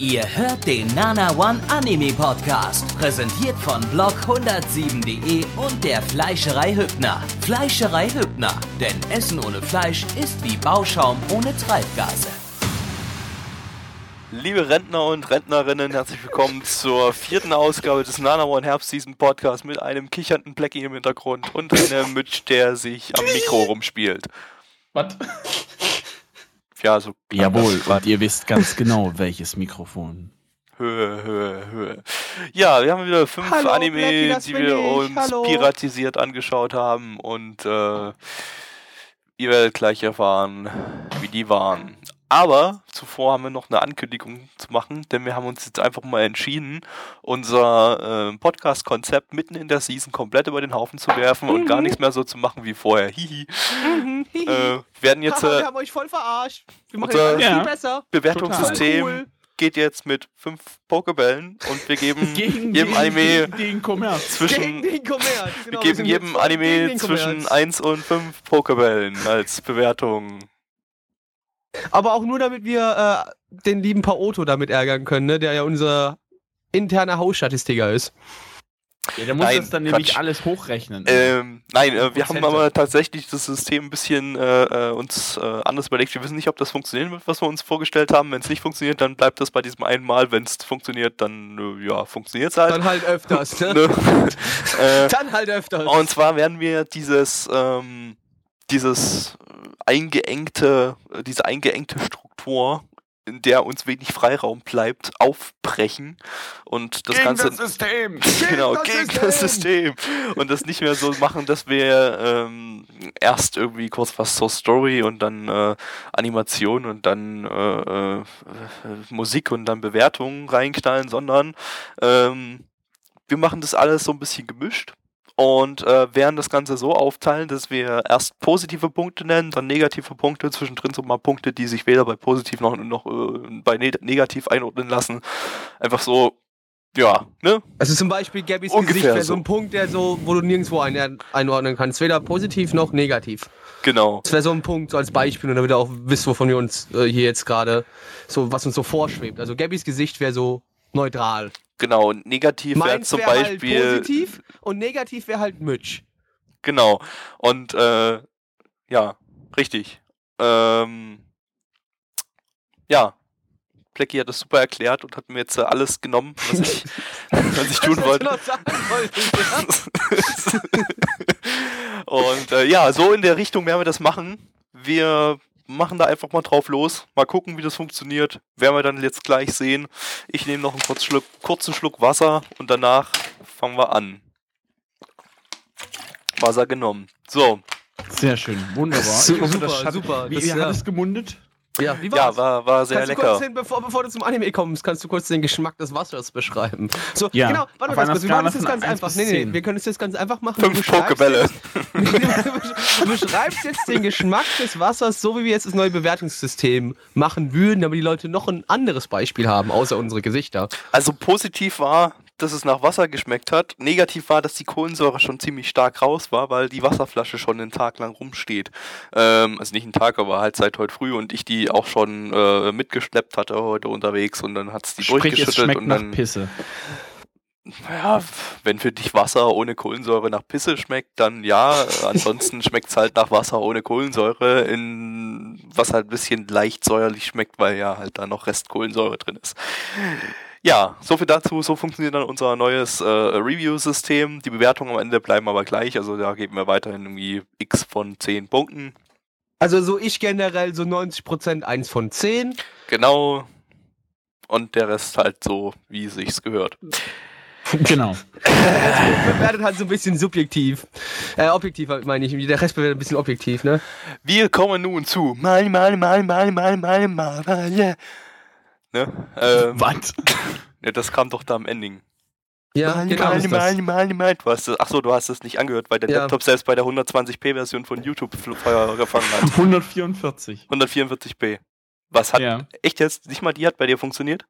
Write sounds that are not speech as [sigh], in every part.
Ihr hört den Nana One Anime Podcast, präsentiert von blog107.de und der Fleischerei Hübner. Fleischerei Hübner, denn Essen ohne Fleisch ist wie Bauschaum ohne Treibgase. Liebe Rentner und Rentnerinnen, herzlich willkommen zur vierten Ausgabe des Nana One Herbst Season Podcast mit einem kichernden Blackie im Hintergrund und einem Mitch, der sich am Mikro rumspielt. Was? Ja, so Jawohl, und ihr wisst ganz [laughs] genau, welches Mikrofon. Höhe, Höhe, Höhe. Ja, wir haben wieder fünf Hallo, Anime, Blackie, das die wir ich. uns Hallo. piratisiert angeschaut haben und äh, ihr werdet gleich erfahren, wie die waren. Aber zuvor haben wir noch eine Ankündigung zu machen, denn wir haben uns jetzt einfach mal entschieden, unser äh, Podcast-Konzept mitten in der Season komplett über den Haufen zu werfen und Mhm. gar nichts mehr so zu machen wie vorher. Hihi. Äh, wir werden jetzt Haha, wir äh, haben euch voll verarscht. Wir machen Unser- jetzt alles Ja. viel besser. Bewertungssystem Cool. geht jetzt mit fünf Pokebällen und wir geben [laughs] Gegen, jedem gegen, Anime zwischen den Kommerz. wir Genau, geben sind jedem Anime den zwischen Kommerz. 1 und 5 Pokebällen als Bewertung. Aber auch nur, damit wir äh, den lieben Paoto damit ärgern können, ne? der ja unser interner Hausstatistiker ist. Ja, der muss Nein, das dann Quatsch. nämlich alles hochrechnen. Ähm, nein, äh, wir haben aber tatsächlich das System ein bisschen äh, äh, uns äh, anders überlegt. Wir wissen nicht, ob das funktionieren wird, was wir uns vorgestellt haben. Wenn es nicht funktioniert, dann bleibt das bei diesem einen Mal. Wenn es funktioniert, dann äh, ja, funktioniert es halt. Dann halt öfters. [laughs] Ne? Ne? [laughs] äh, Dann halt öfters. Und zwar werden wir dieses, ähm, dieses eingeengte, äh, diese eingeengte Struktur, in der uns wenig Freiraum bleibt, aufbrechen und das Ganze System! [laughs] genau das gegen das System! Und das nicht mehr so machen, dass wir ähm, erst irgendwie kurz was zur Story und dann äh, Animation und dann äh, äh, Musik und dann Bewertungen reinknallen, sondern ähm, wir machen das alles so ein bisschen gemischt und äh, werden das Ganze so aufteilen, dass wir erst positive Punkte nennen, dann negative Punkte, zwischendrin so mal Punkte, die sich weder bei positiv noch, noch äh, bei ne negativ einordnen lassen. Einfach so, ja, ne? Also zum Beispiel Gabbys Ungefähr Gesicht wäre so so. ein Punkt, der so, wo du nirgendwo ein, einordnen kannst. Weder positiv noch negativ. Genau. Das wäre so ein Punkt, so als Beispiel, und damit ihr auch wisst, wovon wir uns äh, hier jetzt gerade, so was uns so vorschwebt. Also Gabbys Gesicht wäre so neutral. Genau, und negativ wäre zum halt Beispiel. positiv und negativ wäre halt Mitch. Genau. Und äh, ja, richtig. Ähm, ja. Blackie hat das super erklärt und hat mir jetzt äh, alles genommen, was ich, [laughs] was ich tun Was wollte. ja? [laughs] und äh, ja, so in der Richtung werden wir das machen. Wir machen da einfach mal drauf los. Mal gucken, wie das funktioniert. Werden wir dann jetzt gleich sehen. Ich nehme noch einen kurzen Schluck, kurzen Schluck Wasser und danach fangen wir an. Wasser genommen. So, Sehr schön, wunderbar. Su- Ich hoffe, super, super. Wie, Das- wie ja. hat es gemundet? Ja, wie ja, war's? war, war sehr kannst du lecker. kurz den, bevor, bevor du zum Anime kommst, kannst du kurz den Geschmack des Wassers beschreiben. So, Ja, genau, warte mal kurz. Wir machen es jetzt ganz 1 einfach. Nee, nee, 10. wir können es jetzt ganz einfach machen. Fünf Du Pokebälle. [laughs] Du beschreibst jetzt den Geschmack des Wassers, so wie wir jetzt das neue Bewertungssystem machen würden, damit die Leute noch ein anderes Beispiel haben, außer unsere Gesichter. Also positiv war, dass es nach Wasser geschmeckt hat. Negativ war, dass die Kohlensäure schon ziemlich stark raus war, weil die Wasserflasche schon einen Tag lang rumsteht. Ähm, also nicht einen Tag, aber halt seit heute früh und ich die auch schon äh, mitgeschleppt hatte heute unterwegs und dann hat es die Sprich, es durchgeschüttelt schmeckt und nach dann, Pisse. ja, wenn für dich Wasser ohne Kohlensäure nach Pisse schmeckt, dann ja. Ansonsten [laughs] schmeckt es halt nach Wasser ohne Kohlensäure, in, was halt ein bisschen leicht säuerlich schmeckt, weil ja halt da noch Rest Kohlensäure drin ist. Ja, so viel dazu. So funktioniert dann unser neues äh, Review-System. Die Bewertungen am Ende bleiben aber gleich. Also da geben wir weiterhin irgendwie x von 10 Punkten. Also so ich generell so 90% 1 von 10. Genau. Und der Rest halt so, wie sich's gehört. Genau. [laughs] Bewertet halt so ein bisschen subjektiv. Äh, objektiv halt, meine ich. Der Rest bewertet ein bisschen objektiv, ne? Wir kommen nun zu mal, mal, mal, mal, mal, mal, mal, mal. Yeah. Ne? [laughs] Ähm, Was? [laughs] ja, das kam doch da am Ending. Ja, mal, genau. mal, ist das. mal, mal, mal. Du hast das, achso, du hast es nicht angehört, weil der Ja. Laptop selbst bei der 120p-Version von YouTube Feuer gefangen hat. [laughs] 144. 144p. Was hat, Ja. echt jetzt, nicht mal die hat bei dir funktioniert?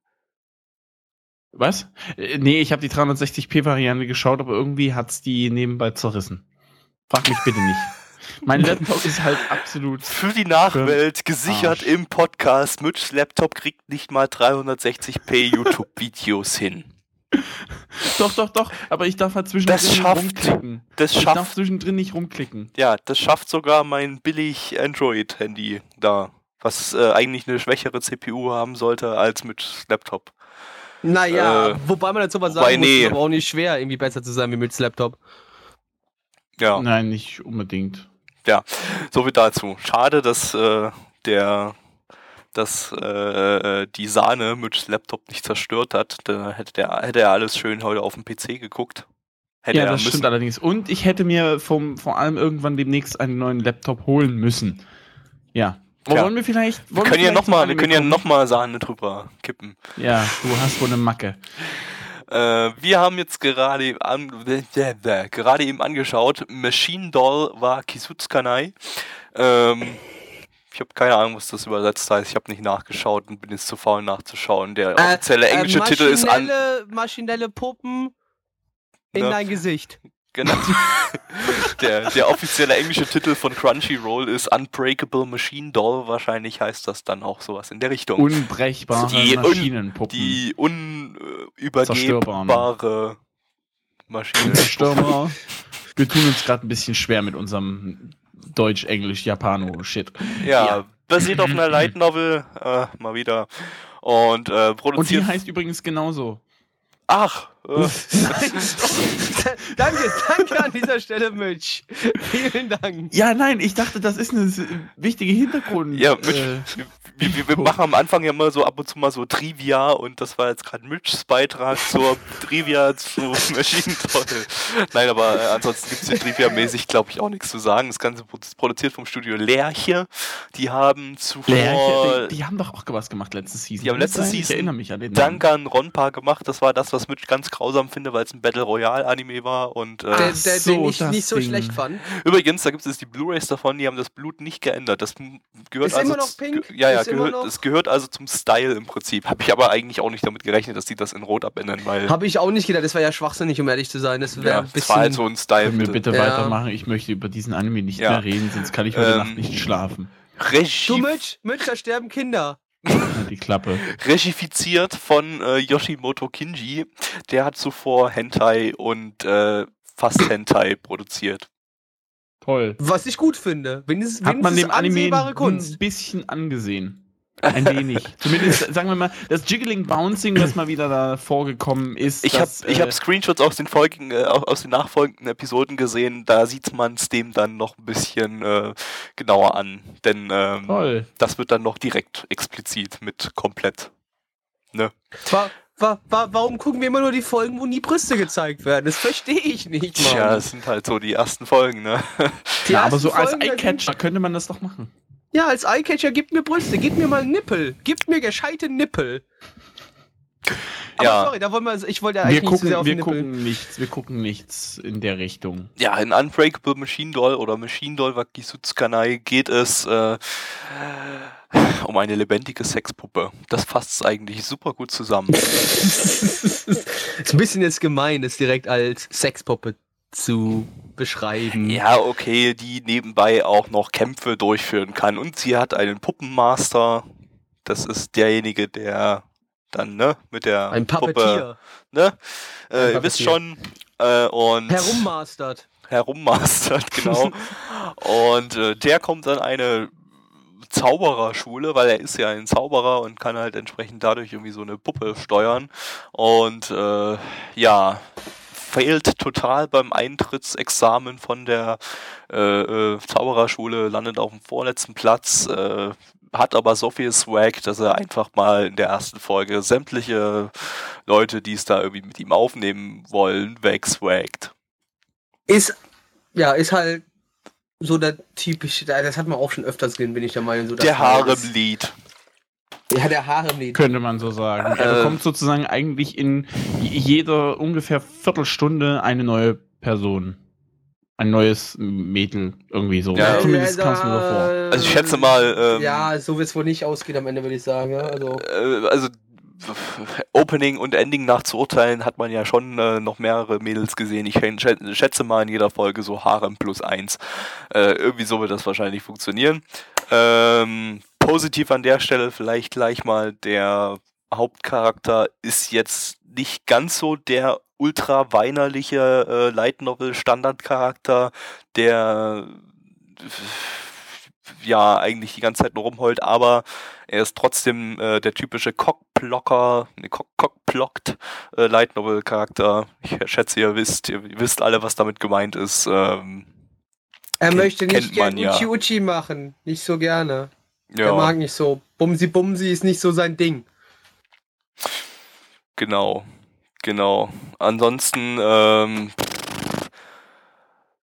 Was? Äh, Nee, ich habe die 360p-Variante geschaut, aber irgendwie hat's die nebenbei zerrissen. Frag mich bitte nicht. Mein Laptop ist halt absolut. Für die Nachwelt gesichert Arsch. im Podcast. Mitchs Laptop kriegt nicht mal 360p YouTube-Videos hin. Doch, doch, doch. Aber ich darf halt zwischendrin Das nicht schafft- rumklicken. Das Ich darf schafft, zwischendrin nicht rumklicken. ja, das schafft sogar mein billig Android-Handy da. Was äh, eigentlich eine schwächere CPU haben sollte als Mitchs Laptop. Naja, Äh, wobei man dazu mal wobei, sagen muss, nee. ist aber auch nicht schwer, irgendwie besser zu sein wie mit Laptop. Ja. Nein, nicht unbedingt. So viel dazu. Schade, dass äh, der dass äh, die Sahne Mitchs Laptop nicht zerstört hat. Da hätte, der, hätte er alles schön heute auf dem PC geguckt. Hätte ja, das stimmt allerdings. Und ich hätte mir vom, vor allem irgendwann demnächst einen neuen Laptop holen müssen. Ja. Ja. Wollen wir vielleicht. Wir Wollen können ja vielleicht noch mal, zum wir können ja Anime noch mal Sahne drüber kippen. Ja, du hast wohl eine Macke. Äh, wir haben jetzt gerade eben, an, gerade eben angeschaut, Machine Doll war Kisutsukanai. Ähm, ich habe keine Ahnung, was das übersetzt heißt. Ich habe nicht nachgeschaut und bin jetzt zu faul nachzuschauen. Der offizielle englische Titel ist an. maschinelle Puppen in Ne? dein Gesicht. Genau. [laughs] der, der offizielle englische Titel von Crunchyroll ist Unbreakable Machine Doll. Wahrscheinlich heißt das dann auch sowas in der Richtung. Unbrechbare Die Maschinenpuppen. Die unübergebbare Maschine. Stürmer. Wir tun uns gerade ein bisschen schwer mit unserem Deutsch, Englisch, Japano-Shit. Ja, Ja. basiert auf einer [laughs] Light Novel, äh, mal wieder. Und äh, Und die produziert. heißt übrigens genauso. Ach, äh, [laughs] danke, danke an dieser Stelle, Mitch. Vielen Dank. Ja, nein, ich dachte, das ist eine s- wichtige Hintergrund. ja, Mitch, äh, wir, wir, wir machen am Anfang ja mal so ab und zu mal so Trivia und das war jetzt gerade Mitchs Beitrag zur [laughs] Trivia zu Machine Doll. Nein, aber äh, ansonsten gibt es hier Trivia-mäßig, glaube ich, auch nichts zu sagen. Das Ganze ist produziert vom Studio Lerche. Die haben zuvor Lerche, die, die haben doch auch was gemacht letzte Season. Die haben das letzte sein? Ich Season erinnere mich an den Namen. Dangan Ronpa gemacht. Das war das, was Mitch ganz grausam finde, weil es ein Battle Royale Anime war. Und Der, äh, der, so, den ich das nicht so Ding. schlecht fand. übrigens, da gibt es die Blu-rays davon, die haben das Blut nicht geändert. Das gehört Ist also immer noch pink? Ja, ja, gehört, es gehört also zum Style im Prinzip. Habe ich aber eigentlich auch nicht damit gerechnet, dass die das in Rot abändern, weil Habe ich auch nicht gedacht, das wäre ja schwachsinnig, um ehrlich zu sein. Das wäre ja, ein das bisschen. war halt so ein Style. Können wir bitte Ja. weitermachen? Ich möchte über diesen Anime nicht Ja. mehr reden, sonst kann ich heute Ähm, Nacht nicht schlafen. Regie, Du, Mitch, Mitch, da sterben Kinder. [laughs] Die Klappe. regifiziert von äh, Yoshimoto Kinji. Der hat zuvor Hentai und äh, fast Hentai produziert. Toll. Was ich gut finde. Wenigstens, Hat man wenigstens dem Anime ansehbare ein Kunst. bisschen angesehen. Ein wenig. Zumindest, sagen wir mal, das Jiggling Bouncing, das mal wieder da vorgekommen ist. Ich habe äh, hab Screenshots aus den, folgenden, äh, au- aus den nachfolgenden Episoden gesehen, da sieht man es dem dann noch ein bisschen äh, genauer an. Denn ähm, Toll. das wird dann noch direkt explizit mit komplett. Wa wa wa warum gucken wir immer nur die Folgen, wo nie Brüste gezeigt werden? Das verstehe ich nicht, Mann. Tja, das sind halt so die ersten Folgen, ne? Die Ja, aber so als Folgen, da sind- Eyecatcher könnte man das doch machen. Ja, als Eyecatcher, gib mir Brüste, gib mir mal Nippel. Gib mir gescheite Nippel. Aber Ja. sorry, da wollen wir, ich wollte ja Wir eigentlich nicht zu gucken, sehr auf wir Nippel. gucken nichts, wir gucken nichts in der Richtung. Ja, in Unbreakable Machine Doll oder Machine Doll Wakisutsukanai geht es äh, um eine lebendige Sexpuppe. Das fasst es eigentlich super gut zusammen. [laughs] ist ein bisschen jetzt gemein, das direkt als Sexpuppe zu beschreiben. Ja, okay, die nebenbei auch noch Kämpfe durchführen kann. Und sie hat einen Puppenmaster. Das ist derjenige, der dann, ne, mit der Ein Puppe, ne? Äh, ihr wisst schon. Äh, und Herummastert. herummastert, genau. und äh, der kommt an eine Zaubererschule, weil er ist ja ein Zauberer und kann halt entsprechend dadurch irgendwie so eine Puppe steuern. Und äh, ja, fehlt total beim Eintrittsexamen von der äh, äh, Zaubererschule, landet auf dem vorletzten Platz, äh, hat aber so viel Swag, dass er einfach mal in der ersten Folge sämtliche Leute, die es da irgendwie mit ihm aufnehmen wollen, wegswaggt. Ist, ja, ist halt so der typische, das hat man auch schon öfters gesehen, bin ich der Meinung. So Der Haremlied. Ja, der Haremlied. Könnte man so sagen. Er Äh. bekommt sozusagen eigentlich in jeder ungefähr Viertelstunde eine neue Person. Ein neues Mädel, irgendwie so. Ja. Zumindest kam es mir so vor. Also ich schätze mal, ähm, ja, so wird es wohl nicht ausgehen am Ende, würde ich sagen. Ja, also. Äh, also Opening und Ending nach zu urteilen, hat man ja schon äh, noch mehrere Mädels gesehen. Ich schä- schätze mal in jeder Folge so Harem plus eins. Äh, irgendwie so wird das wahrscheinlich funktionieren. Ähm, positiv an der Stelle vielleicht gleich mal der Hauptcharakter ist jetzt nicht ganz so der ultra weinerliche äh, Light Novel Standardcharakter, der ja eigentlich die ganze Zeit nur rumheult, aber er ist trotzdem äh, der typische Cockblocker, ne, Cock Cockblockt äh, Light Novel Charakter. Ich schätze, ihr wisst, ihr wisst alle, was damit gemeint ist. Ähm, Er möchte nicht gern man ja. Uchi Uchi machen. Nicht so gerne. Ja. mag nicht so. Bumsi Bumsi ist nicht so sein Ding. Genau, genau. Ansonsten ähm,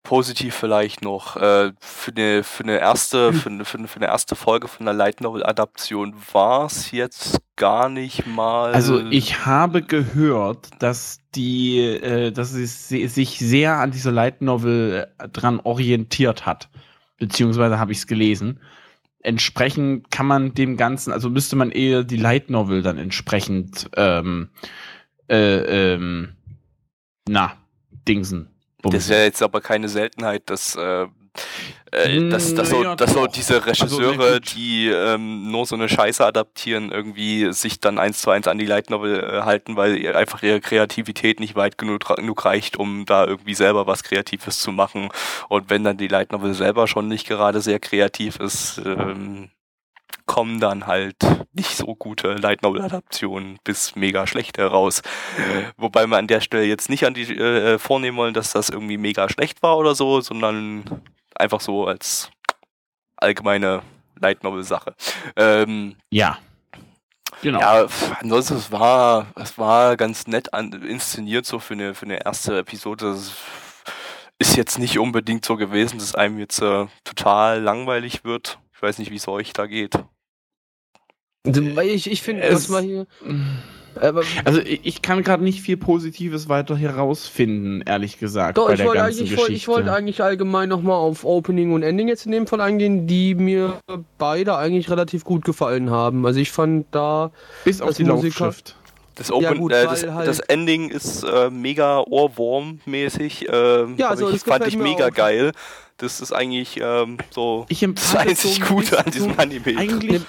positiv vielleicht noch äh, für eine für eine erste [clears throat] für eine, für eine, für eine erste Folge von der Light Novel Adaption war es jetzt gar nicht mal. Also ich habe gehört, dass die, äh, dass es se- sich sehr an dieser Light Novel äh, dran orientiert hat, beziehungsweise habe ich es gelesen. Entsprechend kann man dem Ganzen, also müsste man eher die Light Novel dann entsprechend, ähm, äh, ähm, na, Dingsen. das ist ja jetzt aber keine Seltenheit, dass äh, äh, dass, dass, so, dass so diese Also, Regisseure, die ähm, nur so eine Scheiße adaptieren, irgendwie sich dann eins zu eins an die Light Novel äh, halten, weil einfach ihre Kreativität nicht weit genug, genug reicht, um da irgendwie selber was Kreatives zu machen. Und wenn dann die Light Novel selber schon nicht gerade sehr kreativ ist, ähm, kommen dann halt nicht so gute Light Novel Adaptionen bis mega schlechte raus. Wobei wir an der Stelle jetzt nicht an die äh, vornehmen wollen, dass das irgendwie mega schlecht war oder so, sondern einfach so als allgemeine Light Novel Sache. Ähm, Ja. Genau. ja, ansonsten es war es war ganz nett an, inszeniert so für eine für eine erste Episode. Das ist jetzt nicht unbedingt so gewesen, dass einem jetzt äh, total langweilig wird. Ich weiß nicht, wie es euch da geht. Ich, ich finde, was mal hier. Also ich kann gerade nicht viel Positives weiter herausfinden, ehrlich gesagt. Doch, bei ich der wollte ganzen eigentlich, ich wollte, ich Geschichte. wollte eigentlich allgemein nochmal auf Opening und Ending jetzt in dem Fall eingehen, die mir beide eigentlich relativ gut gefallen haben. Also ich fand da, Bis auf die Musiker- Laufschrift. Das, Open, Ja, gut, äh, das, halt- das Ending ist äh, mega Ohrwurm-mäßig. Ähm, Ja, also ich, das fand ich mega auch. geil. Das ist eigentlich ähm, so Ich das einzig so Gute an diesem Anime. Eigentlich.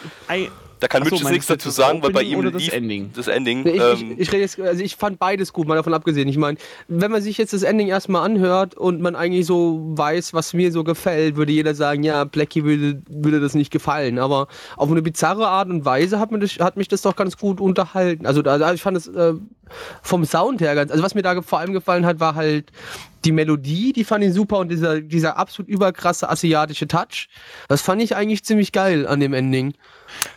Da kann Mitch nichts dazu sagen, weil bei ihm das Ending. das Ending. ich, ähm, ich, ich rede jetzt, also ich fand beides gut, mal davon abgesehen. Ich meine, wenn man sich jetzt das Ending erstmal anhört und man eigentlich so weiß, was mir so gefällt, würde jeder sagen, ja, Blackie würde, würde das nicht gefallen. Aber auf eine bizarre Art und Weise hat, mir das, hat mich das doch ganz gut unterhalten. Also da ich fand es äh, vom Sound her ganz, also was mir da vor allem gefallen hat, war halt die Melodie, die fand ich super und dieser, dieser absolut überkrasse asiatische Touch. Das fand ich eigentlich ziemlich geil an dem Ending.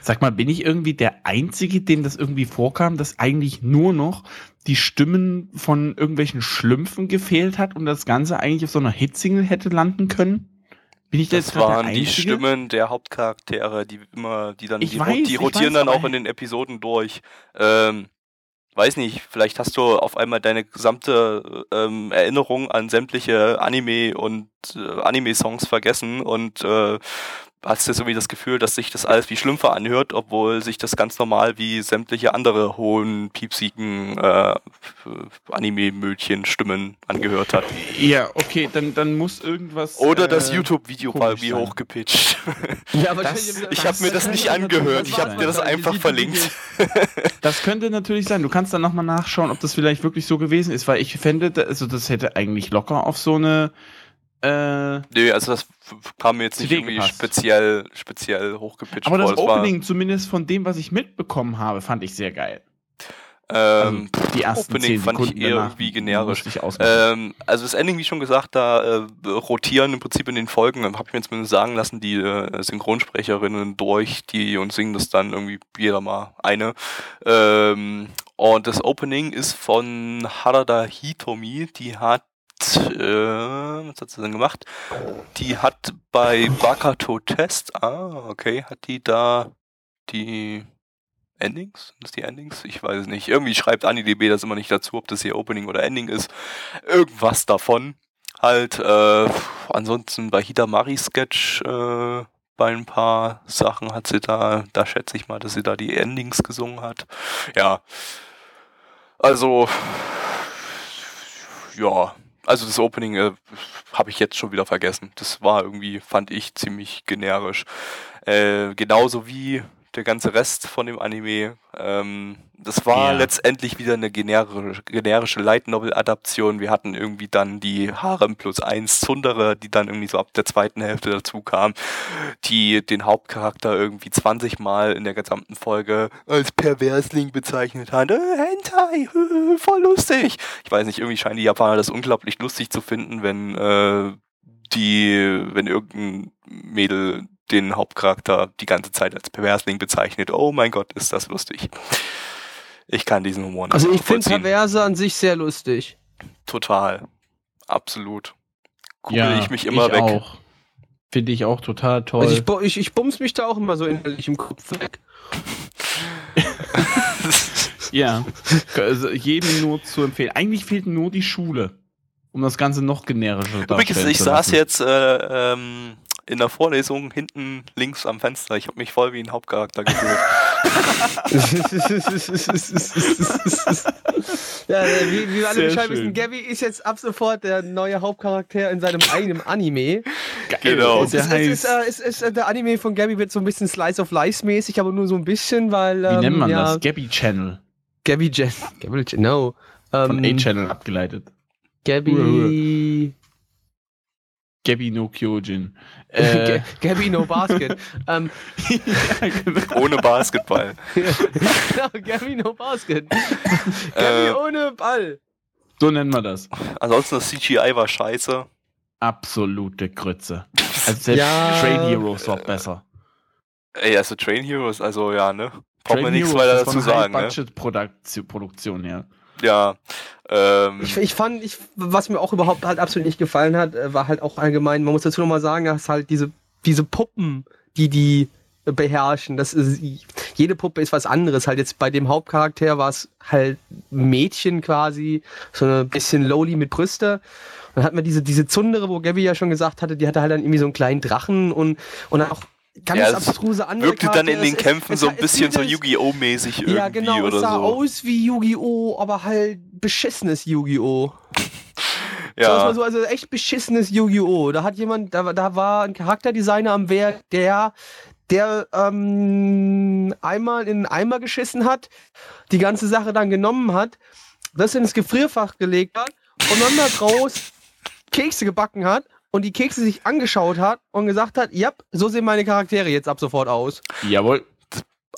Sag mal, bin ich irgendwie der Einzige, dem das irgendwie vorkam, dass eigentlich nur noch die Stimmen von irgendwelchen Schlümpfen gefehlt hat und das Ganze eigentlich auf so einer Hitsingle hätte landen können? Bin ich da das waren die? Stimmen der Hauptcharaktere, die immer, die dann, Ich die, weiß, die rotieren weiß, dann auch in den Episoden durch. Ähm, weiß nicht, vielleicht hast du auf einmal deine gesamte ähm, Erinnerung an sämtliche Anime und äh, Anime-Songs vergessen und äh, hast jetzt irgendwie das Gefühl, dass sich das alles wie Schlümpfe anhört, obwohl sich das ganz normal wie sämtliche andere hohen, piepsigen äh, Anime-Mödchen-Stimmen angehört hat. Ja, okay, dann, dann muss irgendwas. Oder das äh, YouTube-Video war wie hochgepitcht. Ja, aber Das- Ich habe mir das nicht angehört, ich habe dir das einfach verlinkt. Das könnte natürlich sein. Du kannst dann nochmal nachschauen, ob das vielleicht wirklich so gewesen ist, weil ich fände, also das hätte eigentlich locker auf so eine. Äh, Nee, also das kam mir jetzt nicht irgendwie gepasst. speziell, speziell hochgepitcht aber das vor. Opening, zumindest von dem, was ich mitbekommen habe, fand ich sehr geil. ähm, Also die ersten Opening zehn fand ich eher irgendwie generisch. Ähm, also das Ending, wie schon gesagt, da äh, rotieren im Prinzip in den Folgen, habe ich mir zumindest sagen lassen, die äh, Synchronsprecherinnen durch, die und singen das dann irgendwie jeder mal eine. Ähm, und das Opening ist von Harada Hitomi, die hat äh, was hat sie denn gemacht? Die hat bei Bakato Test, ah, okay, hat die da die Endings? Sind das die Endings? Ich weiß es nicht. Irgendwie schreibt AniDB das immer nicht dazu, ob das hier Opening oder Ending ist. Irgendwas davon. Halt, äh, ansonsten bei Hidamari Sketch, äh, bei ein paar Sachen hat sie da, da schätze ich mal, dass sie da die Endings gesungen hat. Ja. Also, ja, also das Opening äh, habe ich jetzt schon wieder vergessen. Das war irgendwie, fand ich, ziemlich generisch. Äh, genauso wie der ganze Rest von dem Anime. Ähm, das war Ja. letztendlich wieder eine generische, generische Light Novel Adaption. Wir hatten irgendwie dann die Harem plus eins Zundere, die dann irgendwie so ab der zweiten Hälfte dazu kam, die den Hauptcharakter irgendwie 20 Mal in der gesamten Folge als Perversling bezeichnet hat. Äh, Hentai, äh, [laughs] voll lustig. Ich weiß nicht, irgendwie scheinen die Japaner das unglaublich lustig zu finden, wenn äh, die, wenn irgendein Mädel den Hauptcharakter die ganze Zeit als Perversling bezeichnet. Oh mein Gott, ist das lustig. Ich kann diesen Humor nicht Also ich finde. Perverse an sich sehr lustig. Total. Absolut. Google Ja, ich mich immer ich weg. Auch. Finde ich auch total toll. Also ich, ich, ich bums mich da auch immer so innerlich im Kopf weg. [laughs] ja. Also jedem nur zu empfehlen. Eigentlich fehlt nur die Schule, um das Ganze noch generischer Übrigens, darstellen ich zu saß jetzt äh, ähm, in der Vorlesung hinten links am Fenster. Ich habe mich voll wie ein Hauptcharakter gefühlt. [laughs] ja, äh, wie, wie wir alle Sehr Bescheid wissen, Gabby ist jetzt ab sofort der neue Hauptcharakter in seinem eigenen Anime. Genau. Es Der ist, es heißt, ist, äh, es ist, äh, der Anime von Gabby wird so ein bisschen Slice of Life mäßig, aber nur so ein bisschen, weil. wie Ähm, nennt man ja, das? Gabby Channel. Gabby Jen. Gabby Jen, no. Von Ähm, A-Channel abgeleitet. Gabby. Gabby no Kyojin. [laughs] Äh, Gabby No Basket. [laughs] ähm, ja, genau. Ohne Basketball. [laughs] genau, Gabby No Basket. Gabby Äh, ohne Ball. So nennen wir das. ansonsten das CGI war scheiße. Absolute Grütze. Also selbst Ja. Train Heroes war besser. Ey, also Train Heroes, also ja, ne? Braucht Train man nichts Heroes weiter ist dazu von sagen, ne? High-Budget-Produktion her. Ja. Ähm, Ich, ich fand, ich, was mir auch überhaupt halt absolut nicht gefallen hat, äh, war halt auch allgemein, man muss dazu nochmal sagen, dass halt diese, diese Puppen, die die beherrschen, das ist, jede Puppe ist was anderes. Halt jetzt bei dem Hauptcharakter war es halt Mädchen quasi, so ein bisschen lowly mit Brüste. Dann hat man diese, diese Zundere, wo Gabby ja schon gesagt hatte, die hatte halt dann irgendwie so einen kleinen Drachen und, und auch ganz Ja, abstruse andere wirkte dann in den Es- Kämpfen es- so ein bisschen so Yu-Gi-Oh! mäßig irgendwie ja, genau, oder es sah so. aus wie Yu-Gi-Oh!, aber halt beschissenes Yu-Gi-Oh! [laughs] Ja. so, also echt beschissenes Yu-Gi-Oh! Da hat jemand, da, da war ein Charakterdesigner am Werk, der, der ähm, einmal in einen Eimer geschissen hat, die ganze Sache dann genommen hat, das ins Gefrierfach gelegt hat und dann da draus Kekse gebacken hat und die Kekse sich angeschaut hat und gesagt hat, ja, so sehen meine Charaktere jetzt ab sofort aus. Jawohl.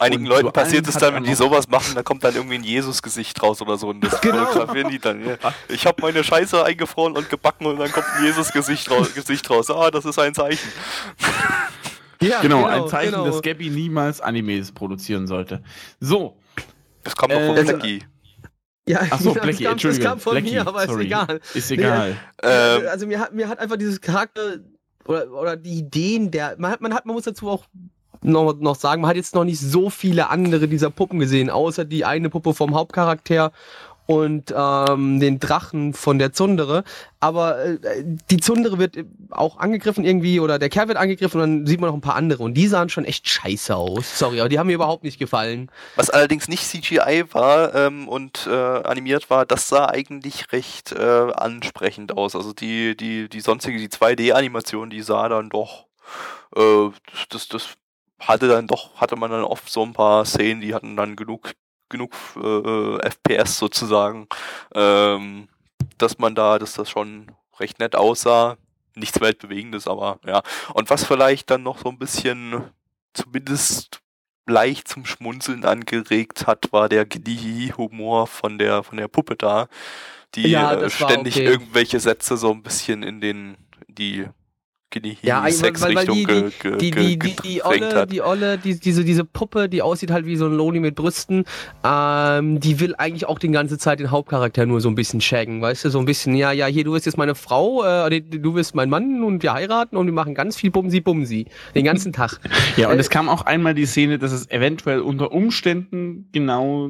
Einigen Und Leuten passiert es dann, wenn die noch- sowas machen, da kommt dann irgendwie ein Jesus-Gesicht raus oder so und das [laughs] Genau. die dann. Ja. Ich habe meine Scheiße eingefroren und gebacken und dann kommt ein Jesus-Gesicht raus, Gesicht raus. Ah, das ist ein Zeichen. [laughs] Ja, Genau, ein Zeichen, genau. dass Gabby niemals Animes produzieren sollte. So, Das kommt doch Äh, von also- Blackie. Ja, achso, das Blackie, kam, Entschuldigung. Das kam von Blackie, mir, aber sorry. ist egal. Ist Nee, egal. Ähm, also mir hat, mir hat einfach dieses Charakter oder, oder die Ideen der. Man hat, man hat, man muss dazu auch noch, noch sagen, man hat jetzt noch nicht so viele andere dieser Puppen gesehen, außer die eine Puppe vom Hauptcharakter und ähm, den Drachen von der Zundere. Aber äh, die Zundere wird auch angegriffen irgendwie oder der Kerl wird angegriffen und dann sieht man noch ein paar andere und die sahen schon echt scheiße aus. Sorry, aber die haben mir überhaupt nicht gefallen. Was allerdings nicht CGI war ähm, und äh, animiert war, das sah eigentlich recht äh, ansprechend aus. Also die, die, die sonstige, die 2D-Animation, die sah dann doch, äh, das, das hatte dann doch, hatte man dann oft so ein paar Szenen, die hatten dann genug, genug äh, FPS sozusagen, ähm, dass man da, dass das schon recht nett aussah. Nichts Weltbewegendes, aber ja. Und was vielleicht dann noch so ein bisschen zumindest leicht zum Schmunzeln angeregt hat, war der Glee-Humor von der, von der Puppe da, die Ja, äh, ständig okay. irgendwelche Sätze so ein bisschen in den, die Ja, weil- weil- weil die- ge, ge, die, die, die, die Olle, hat. die Olle, die, diese, diese Puppe, die aussieht halt wie so ein Loli mit Brüsten, ähm, die will eigentlich auch die ganze Zeit den Hauptcharakter nur so ein bisschen shaggen, weißt du, so ein bisschen, ja, ja, hier, du bist jetzt meine Frau, äh, du bist mein Mann und wir heiraten und wir machen ganz viel Bumsi Bumsi, den ganzen Tag. [laughs] Ja, und Äh, es kam auch einmal die Szene, dass es eventuell unter Umständen genau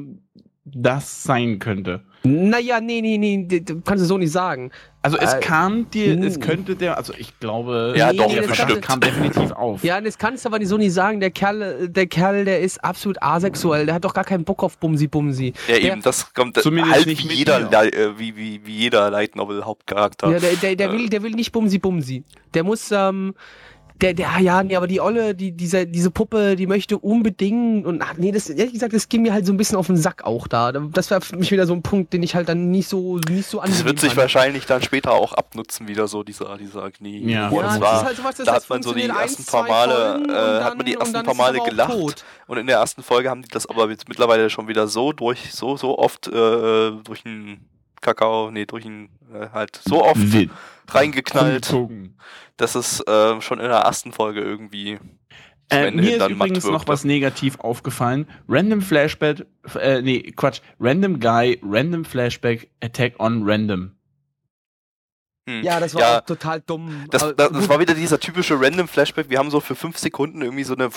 das sein könnte. Naja, nee, nee, nee, kannst du so nicht sagen. Also es Äh, kam dir, es uh. könnte der, also ich glaube, Ja, Nee, doch, nee, bestimmt. kam definitiv [laughs] auf. Ja, das kannst du aber nicht so nicht sagen. Der Kerl, der Kerl, der ist absolut asexuell. Der hat doch gar keinen Bock auf Bumsi Bumsi. Ja, Der- eben, das kommt äh, Zumindest halt nicht wie jeder, äh, wie, wie, wie jeder Light Novel Hauptcharakter. Ja, der, der, der, will, der will nicht Bumsi Bumsi. Der muss, ähm, der, der, ja, nee, aber die Olle, die, diese, diese Puppe, die möchte unbedingt und ach nee, das, ehrlich gesagt, das ging mir halt so ein bisschen auf den Sack auch da. Das war für mich wieder so ein Punkt, den ich halt dann nicht so, nicht so das wird sich fand. wahrscheinlich dann später auch abnutzen, wieder so dieser, dieser Agni. Ja. Ja, das war, ist halt sowas, das da das hat man so die ersten paar Male, Folgen und äh, dann- hat man die ersten dann paar Male gelacht. tot. Und in der ersten Folge haben die das aber jetzt mittlerweile schon wieder so durch, so, so oft äh, durch den Kakao, nee, durch den, äh, halt so oft Wild. Reingeknallt, Umgezogen. dass es äh, schon in der ersten Folge irgendwie Äh, mir ist übrigens noch was negativ aufgefallen. Random Flashback, äh, nee, Quatsch. Random Guy, Random Flashback, Attack on Random. Hm. Ja, das war Ja, auch total dumm. Das, das, das war wieder dieser typische Random Flashback. Wir haben so für fünf Sekunden irgendwie so eine.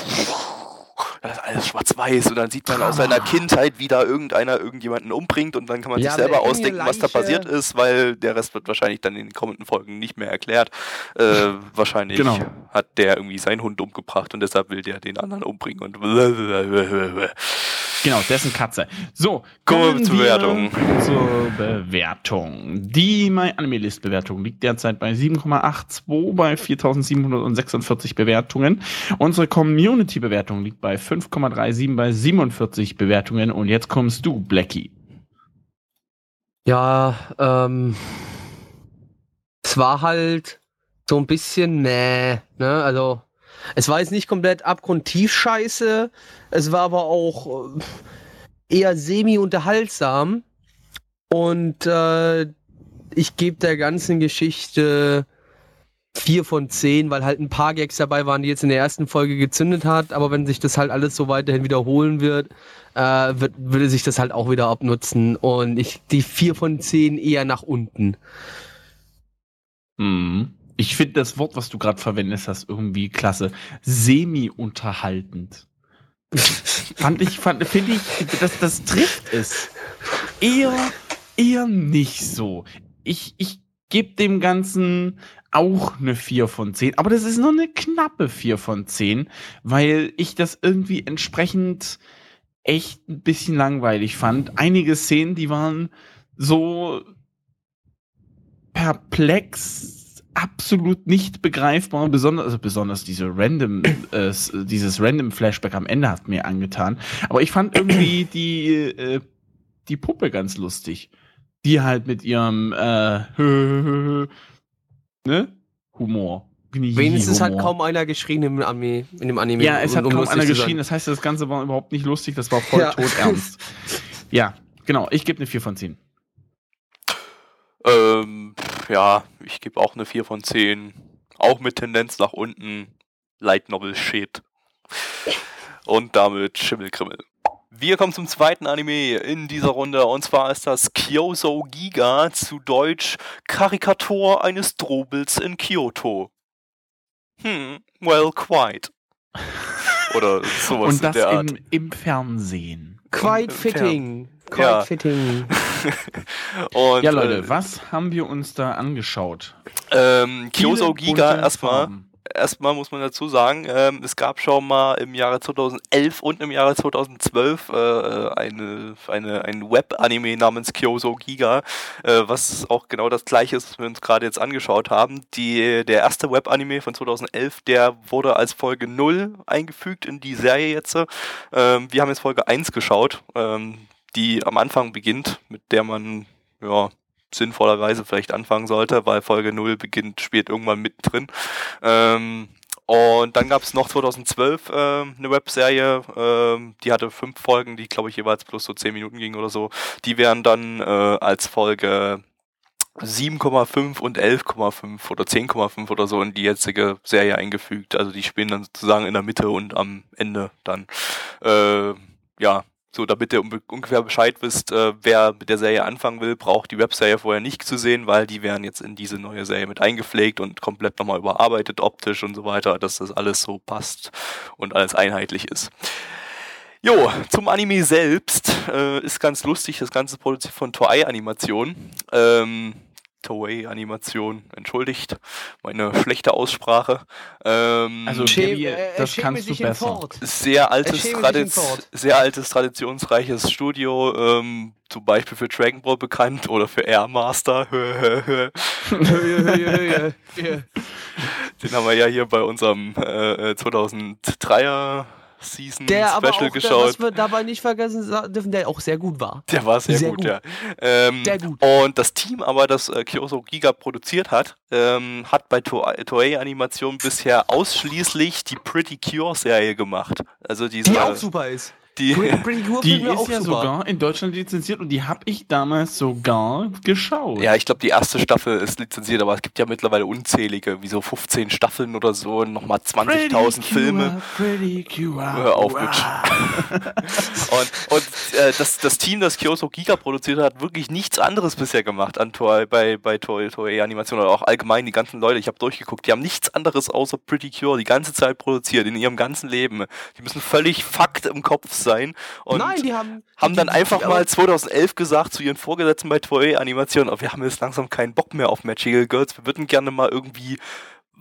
Das ist alles schwarz-weiß und dann sieht man aus seiner Kindheit, wie da irgendeiner irgendjemanden umbringt und dann kann man Ja, sich selber ausdenken, was da passiert ist, weil der Rest wird wahrscheinlich dann in den kommenden Folgen nicht mehr erklärt. Äh, [laughs] wahrscheinlich Genau. hat der irgendwie seinen Hund umgebracht und deshalb will der den anderen umbringen und. [laughs] [laughs] Genau, dessen Katze. So, Kommen wir zur Bewertung. Zur Bewertung. Die MyAnimeList-Bewertung liegt derzeit bei 7,82 bei 4746 Bewertungen. Unsere Community-Bewertung liegt bei 5,37 bei 47 Bewertungen. Und jetzt kommst du, Blackie. Ja, ähm, es war halt so ein bisschen, nee, ne, also, es war jetzt nicht komplett abgrundtief scheiße, es war aber auch äh, eher semi-unterhaltsam und äh, ich gebe der ganzen Geschichte vier von zehn, weil halt ein paar Gags dabei waren, die jetzt in der ersten Folge gezündet hat, aber wenn sich das halt alles so weiterhin wiederholen wird, äh, wird, würde sich das halt auch wieder abnutzen. Und ich die vier von zehn eher nach unten. Mhm. Ich finde das Wort, was du gerade verwendest hast, irgendwie klasse. Semi-unterhaltend. Fand ich, fand, finde ich, das, das trifft es. Eher, eher nicht so. Ich, ich gebe dem Ganzen auch eine 4 von 10, aber das ist nur eine knappe 4 von 10, weil ich das irgendwie entsprechend echt ein bisschen langweilig fand. Einige Szenen, die waren so perplex, absolut nicht begreifbar, besonders, also besonders diese random, äh, dieses random Flashback am Ende hat mir angetan. Aber ich fand irgendwie die, äh, die Puppe ganz lustig. Die halt mit ihrem äh, [laughs] ne? Humor. Wenigstens hat kaum einer geschrien im Anime, in dem Anime. Ja, es hat um kaum einer geschrien. Das heißt, das Ganze war überhaupt nicht lustig. Das war voll Ja. tot ernst. [laughs] Ja, genau. Ich gebe eine 4 von 10. Ähm, ja, ich gebe auch eine 4 von 10. Auch mit Tendenz nach unten. Light Novel Shit. Und damit Schimmelkrimmel. Wir kommen zum zweiten Anime in dieser Runde und zwar ist das Kyoso Giga, zu Deutsch Karikatur eines Drobels in Kyoto. Hm, well, quite. Oder sowas Und in das der Art. im, im Fernsehen. Quite Und, äh, fitting. Quite Ja. [laughs] Und, Leute, äh, was haben wir uns da angeschaut? ähm, Kyoso Giga erstmal. Farben. erstmal muss man dazu sagen, ähm, es gab schon mal im Jahre 2011 und im Jahre 2012 äh, eine, eine, ein Web-Anime namens Kyoso Giga, äh, was auch genau das gleiche ist, was wir uns gerade jetzt angeschaut haben. Die, der erste Web-Anime von 2011, der wurde als Folge 0 eingefügt in die Serie jetzt. Ähm, wir haben jetzt Folge 1 geschaut, ähm, die am Anfang beginnt, mit der man ja, sinnvollerweise vielleicht anfangen sollte, weil Folge 0 beginnt, spielt irgendwann mittendrin. Ähm, und dann gab es noch 2012 ähm, eine Webserie, ähm, die hatte fünf Folgen, die glaube ich jeweils plus so zehn Minuten ging oder so. Die wären dann äh, als Folge 7,5 und 11,5 oder 10,5 oder so in die jetzige Serie eingefügt. Also die spielen dann sozusagen in der Mitte und am Ende dann. Äh, ja, so damit ihr ungefähr Bescheid wisst, äh, wer mit der Serie anfangen will, braucht die Webserie vorher nicht zu sehen, weil die werden jetzt in diese neue Serie mit eingepflegt und komplett nochmal überarbeitet, optisch und so weiter, dass das alles so passt und alles einheitlich ist. Jo, zum Anime selbst äh, ist ganz lustig, das Ganze produziert von Toei Animation. Ähm, Toei-Animation. Entschuldigt meine schlechte Aussprache. Ähm, Also, Schäm- Gabi, äh, das schäme kannst du besser. Sehr altes, schäme Ford. sehr altes, traditionsreiches Studio, ähm, zum Beispiel für Dragon Ball bekannt oder für Air Master. [laughs] [laughs] Den haben wir ja hier bei unserem äh, äh, 2003er Season Der aber Special auch, geschaut. was wir dabei nicht vergessen dürfen, der auch sehr gut war. Der war sehr, Sehr gut, gut. ja. Ähm, Sehr gut. Und das Team aber, das äh, Kyoso Giga produziert hat, ähm, hat bei To- Toei Animation bisher ausschließlich die Pretty Cure Serie gemacht. Also diese, Die auch super ist. Die, Pretty, Pretty Cure Die ist ja super. sogar in Deutschland lizenziert und die habe ich damals sogar geschaut. ja, ich glaube, die erste Staffel ist lizenziert, aber es gibt ja mittlerweile unzählige, wie so 15 Staffeln oder so, und nochmal 20.000 Filme. Pretty Cure. Hör auf, Mitch. [laughs] Und, und äh, das, das Team, das Kyoso Giga produziert hat, hat wirklich nichts anderes bisher gemacht an Toei, bei, bei Toei, Toei Animation oder auch allgemein die ganzen Leute. Ich habe durchgeguckt, die haben nichts anderes außer Pretty Cure die ganze Zeit produziert, in ihrem ganzen Leben. Die müssen völlig fucked im Kopf sein. Und Nein, die haben. haben dann die- einfach die- mal 2011 gesagt zu ihren Vorgesetzten bei Toei Animation, oh, wir haben jetzt langsam keinen Bock mehr auf Magical Girls, wir würden gerne mal irgendwie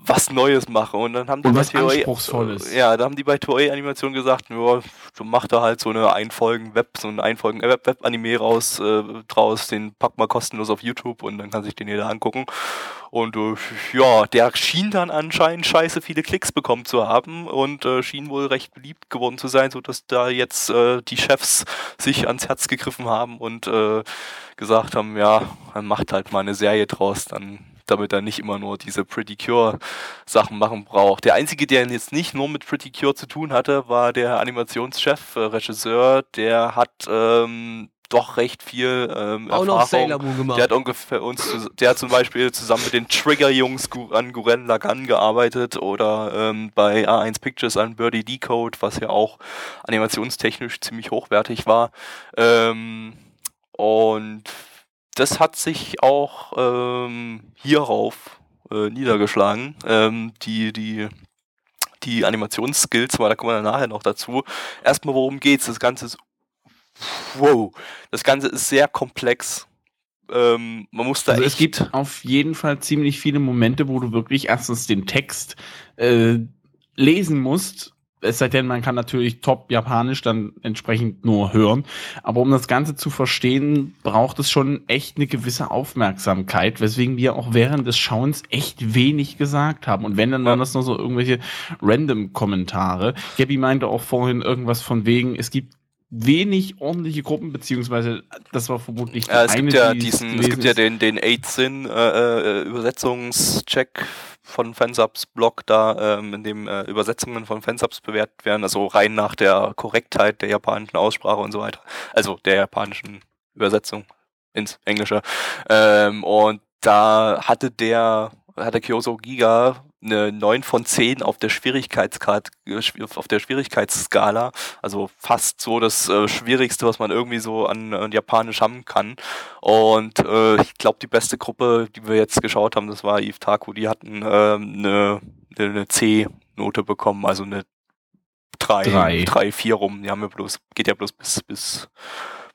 was Neues machen. Und dann haben die Und bei was Toei, Anspruchsvolles. ja, da haben die bei Toei Animation gesagt, ja, du mach da halt so eine Einfolgen Web, so einen Einfolgen Web, Web Anime raus äh, draus, den pack mal kostenlos auf YouTube und dann kann sich den jeder angucken. Und äh, ja, der schien dann anscheinend scheiße viele Klicks bekommen zu haben und äh, schien wohl recht beliebt geworden zu sein, sodass da jetzt äh, die Chefs sich ans Herz gegriffen haben und äh, gesagt haben, ja, man macht halt mal eine Serie draus, dann damit er nicht immer nur diese Pretty Cure Sachen machen braucht. Der einzige, der jetzt nicht nur mit Pretty Cure zu tun hatte, war der Animationschef, äh, Regisseur, der hat ähm, doch recht viel ähm, Auch noch Erfahrung. Sailor Moon gemacht. Der hat ungefähr uns, der hat zum Beispiel zusammen mit den Trigger-Jungs an Gurren Lagann gearbeitet oder ähm, bei A1 Pictures an Birdie Decode, was ja auch animationstechnisch ziemlich hochwertig war. Ähm, und das hat sich auch ähm, hierauf äh, niedergeschlagen. Ähm, die, die, die Animationsskills, aber da kommen wir dann nachher noch dazu. Erstmal, worum geht's? Das Ganze ist wow. Das Ganze ist sehr komplex. Ähm, man muss da Also es gibt auf jeden Fall ziemlich viele Momente, wo du wirklich erstens den Text äh, lesen musst. Es sei denn, man kann natürlich top Japanisch dann entsprechend nur hören. Aber um das Ganze zu verstehen, braucht es schon echt eine gewisse Aufmerksamkeit, weswegen wir auch während des Schauens echt wenig gesagt haben. Und wenn, dann waren das nur so irgendwelche random Kommentare. Gabby meinte auch vorhin irgendwas von wegen, es gibt wenig ordentliche Gruppen, beziehungsweise das war vermutlich Ja, es eine, gibt ja die diesen, es gibt ja den, den Aid-Sin äh, äh, Übersetzungscheck von Fansubs Blog da, ähm, in dem äh, Übersetzungen von Fansubs bewertet werden, also rein nach der Korrektheit der japanischen Aussprache und so weiter. Also der japanischen Übersetzung ins Englische. Ähm, und da hatte der, hatte Kyoso Giga eine 9 von 10 auf der Schwierigkeitskarte, auf der Schwierigkeitsskala, also fast so das äh, Schwierigste, was man irgendwie so an, an Japanisch haben kann. Und äh, ich glaube, die beste Gruppe, die wir jetzt geschaut haben, das war Eve Taku, die hatten ähm, eine, eine C-Note bekommen, also eine 3, Drei. 3, 4 rum. Die haben ja bloß, geht ja bloß bis, bis,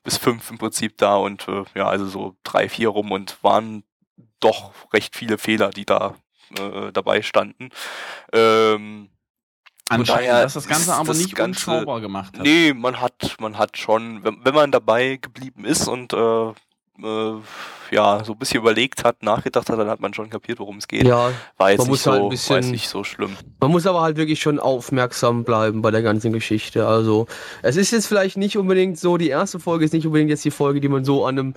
bis 5 im Prinzip da und äh, ja, also so 3, 4 rum und waren doch recht viele Fehler, die da äh, dabei standen. Ähm, Anscheinend, daher dass das Ganze aber das nicht Ganze- unschaubar gemacht hat. Nee, man hat, man hat schon, wenn, wenn man dabei geblieben ist und äh, äh, ja, so ein bisschen überlegt hat, nachgedacht hat, dann hat man schon kapiert, worum es geht. Ja, war jetzt man nicht muss so, halt ein war bisschen- jetzt nicht so schlimm. man muss aber halt wirklich schon aufmerksam bleiben bei der ganzen Geschichte. Also, es ist jetzt vielleicht nicht unbedingt so, die erste Folge ist nicht unbedingt jetzt die Folge, die man so an einem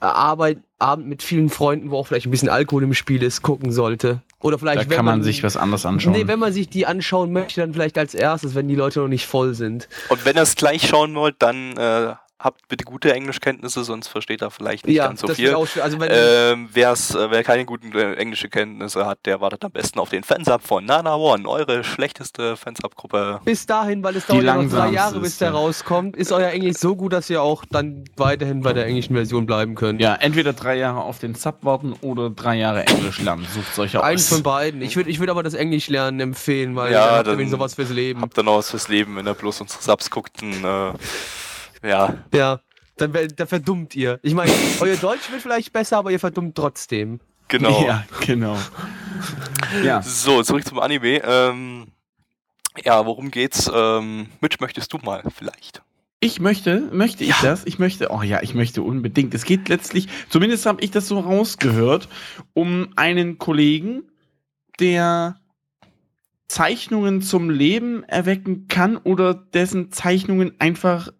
äh, Arbeit, Abend mit vielen Freunden, wo auch vielleicht ein bisschen Alkohol im Spiel ist, gucken sollte. Oder vielleicht, Da wenn kann man sich was anderes anschauen. Nee, wenn man sich die anschauen möchte, dann vielleicht als erstes, wenn die Leute noch nicht voll sind. Und wenn ihr es gleich schauen wollt, dann äh, habt bitte gute Englischkenntnisse, sonst versteht er vielleicht nicht ganz so das viel. wird auch schwer. Also wenn Ähm, wer's, äh, wer keine guten äh, englische Kenntnisse hat, der wartet am besten auf den Fansub von Nana One, eure schlechteste Fansub-Gruppe. bis dahin, weil es Die dauert ja noch drei Jahre, bis ist, der ja. rauskommt, ist euer Englisch so gut, dass ihr auch dann weiterhin bei der englischen Version bleiben könnt. ja, entweder drei Jahre auf den Sub warten oder drei Jahre Englisch lernen. Sucht solche Eins aus. von beiden. Ich würde ich würd aber das Englisch lernen empfehlen, weil Ja, dann habt ihr sowas fürs Leben. Habt ihr noch was fürs Leben, wenn ihr bloß unsere Subs guckt, dann, äh, ja, Ja, dann, dann verdummt ihr. Ich meine, [laughs] euer Deutsch wird vielleicht besser, aber ihr verdummt trotzdem. Genau. Ja, genau. Ja. So, zurück zum Anime. Ähm, ja, worum geht's? Ähm, Mitch, möchtest du mal vielleicht? Ich möchte, möchte ich Ja. das? Ich möchte, oh ja, ich möchte unbedingt. Es geht letztlich, zumindest habe ich das so rausgehört, um einen Kollegen, der Zeichnungen zum Leben erwecken kann oder dessen Zeichnungen einfach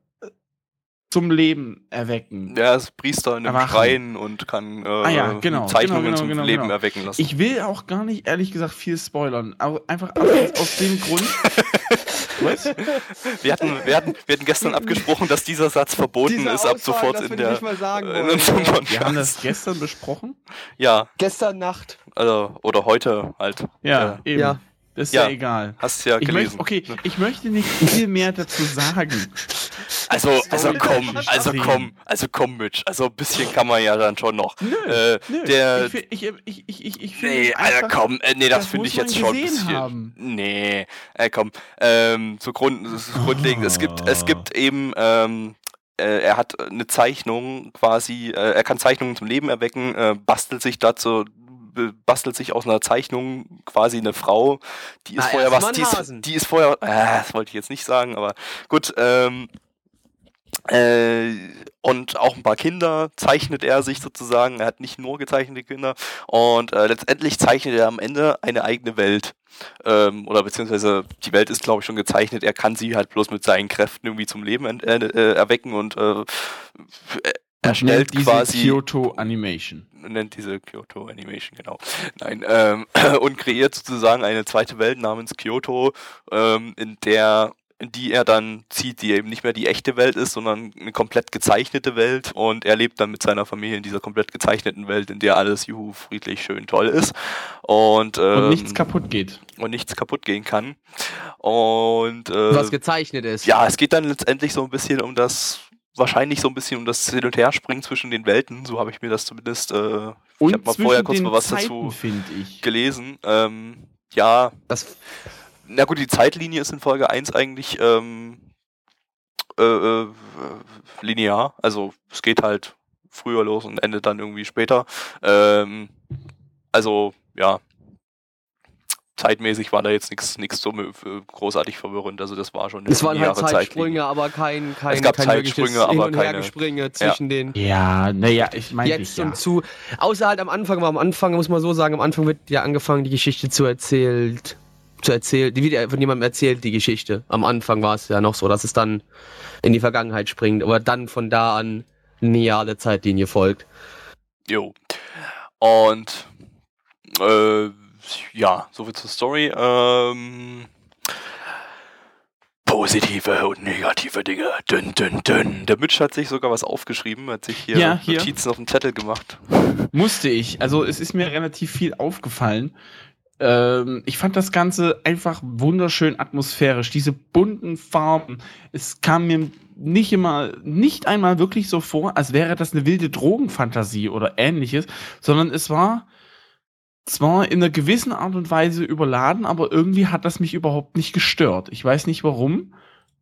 zum Leben erwecken. Der ist Priester in einem Erwachen. Schrein und kann äh, Ah ja, genau, Zeichnungen genau, zum genau, Leben genau. erwecken lassen. Ich will auch gar nicht, ehrlich gesagt, viel spoilern. Aber einfach aus, aus dem Grund. [laughs] Was? wir, hatten, wir, hatten, wir hatten gestern abgesprochen, dass dieser Satz verboten Diese ist ab Aussage, sofort das in der nicht mal sagen in wollen. unserem Wir haben Podcast. das gestern besprochen. Ja, Gestern Nacht. also, oder heute halt. Ja, Äh, eben. Ja. Das ist ja, Ja. egal. Hast ja Ich gelesen. möchte, okay, ich möchte nicht [laughs] viel mehr dazu sagen. Also, also komm, also komm, also komm, Mitch. Also ein bisschen kann man ja dann schon noch. Nö, Äh, nö, der, ich, ich, ich, ich, ich, Nee, Alter, komm, äh, nee, das, das finde ich jetzt schon ein bisschen. haben. Nee, äh, komm. Ähm, so Grund, ist grundlegend. Es gibt, es Ah. gibt eben, ähm, äh, er hat eine Zeichnung quasi, äh, er kann Zeichnungen zum Leben erwecken, äh, bastelt sich dazu, bastelt sich aus einer Zeichnung quasi eine Frau, die ist Na, vorher was, die ist, die ist vorher, äh, das wollte ich jetzt nicht sagen, aber gut, ähm, äh, und auch ein paar Kinder zeichnet er sich sozusagen. Er hat nicht nur gezeichnete Kinder. Und äh, letztendlich zeichnet er am Ende eine eigene Welt. Ähm, oder beziehungsweise die Welt ist, glaube ich, schon gezeichnet. Er kann sie halt bloß mit seinen Kräften irgendwie zum Leben äh, äh, erwecken und äh, er stellt nennt diese quasi Kyoto Animation. nennt diese Kyoto Animation, genau. Nein, ähm, [clears throat] und kreiert sozusagen eine zweite Welt namens Kyoto, ähm, in der in die er dann zieht, die eben nicht mehr die echte Welt ist, sondern eine komplett gezeichnete Welt und er lebt dann mit seiner Familie in dieser komplett gezeichneten Welt, in der alles juhu, friedlich, schön, toll ist und, ähm, Und nichts kaputt geht. und nichts kaputt gehen kann. Und äh, Was gezeichnet ist. ja, es geht dann letztendlich so ein bisschen um das, wahrscheinlich so ein bisschen um das Hin- und Herspringen zwischen den Welten. So habe ich mir das zumindest, äh, ich habe mal vorher kurz mal was Zeiten, dazu gelesen. Ähm, ja, Das, na gut, die Zeitlinie ist in Folge 1 eigentlich ähm, äh, äh, linear. Also es geht halt früher los und endet dann irgendwie später. Ähm, also, ja. Zeitmäßig war da jetzt nichts nichts so großartig verwirrend. Also das war schon eine es waren halt Zeitsprünge, aber kein, kein, Es gab kein Zeitsprünge, aber Hin- und keine- Hergespringe zwischen den Ja, naja, ich meine jetzt ich, ja. und zu. Außer halt am Anfang, aber am Anfang muss man so sagen, am Anfang wird ja angefangen, die Geschichte zu erzählt. Zu erzählen, die wird ja von jemandem erzählt, die Geschichte. Am Anfang war es ja noch so, dass es dann in die Vergangenheit springt, aber dann von da an lineare Zeitlinie folgt. Jo. Und äh, ja, soviel zur Story. Ähm, positive und negative Dinge. Dünn, dünn, dünn. Der Mitch hat sich sogar was aufgeschrieben, hat sich hier, Ja, hier. Notizen auf dem Zettel gemacht. Musste ich. Also es ist mir relativ viel aufgefallen. Ähm, ich fand das Ganze einfach wunderschön atmosphärisch. Diese bunten Farben. Es kam mir nicht immer, nicht einmal wirklich so vor, als wäre das eine wilde Drogenfantasie oder ähnliches, sondern es war zwar in einer gewissen Art und Weise überladen, aber irgendwie hat das mich überhaupt nicht gestört. Ich weiß nicht warum,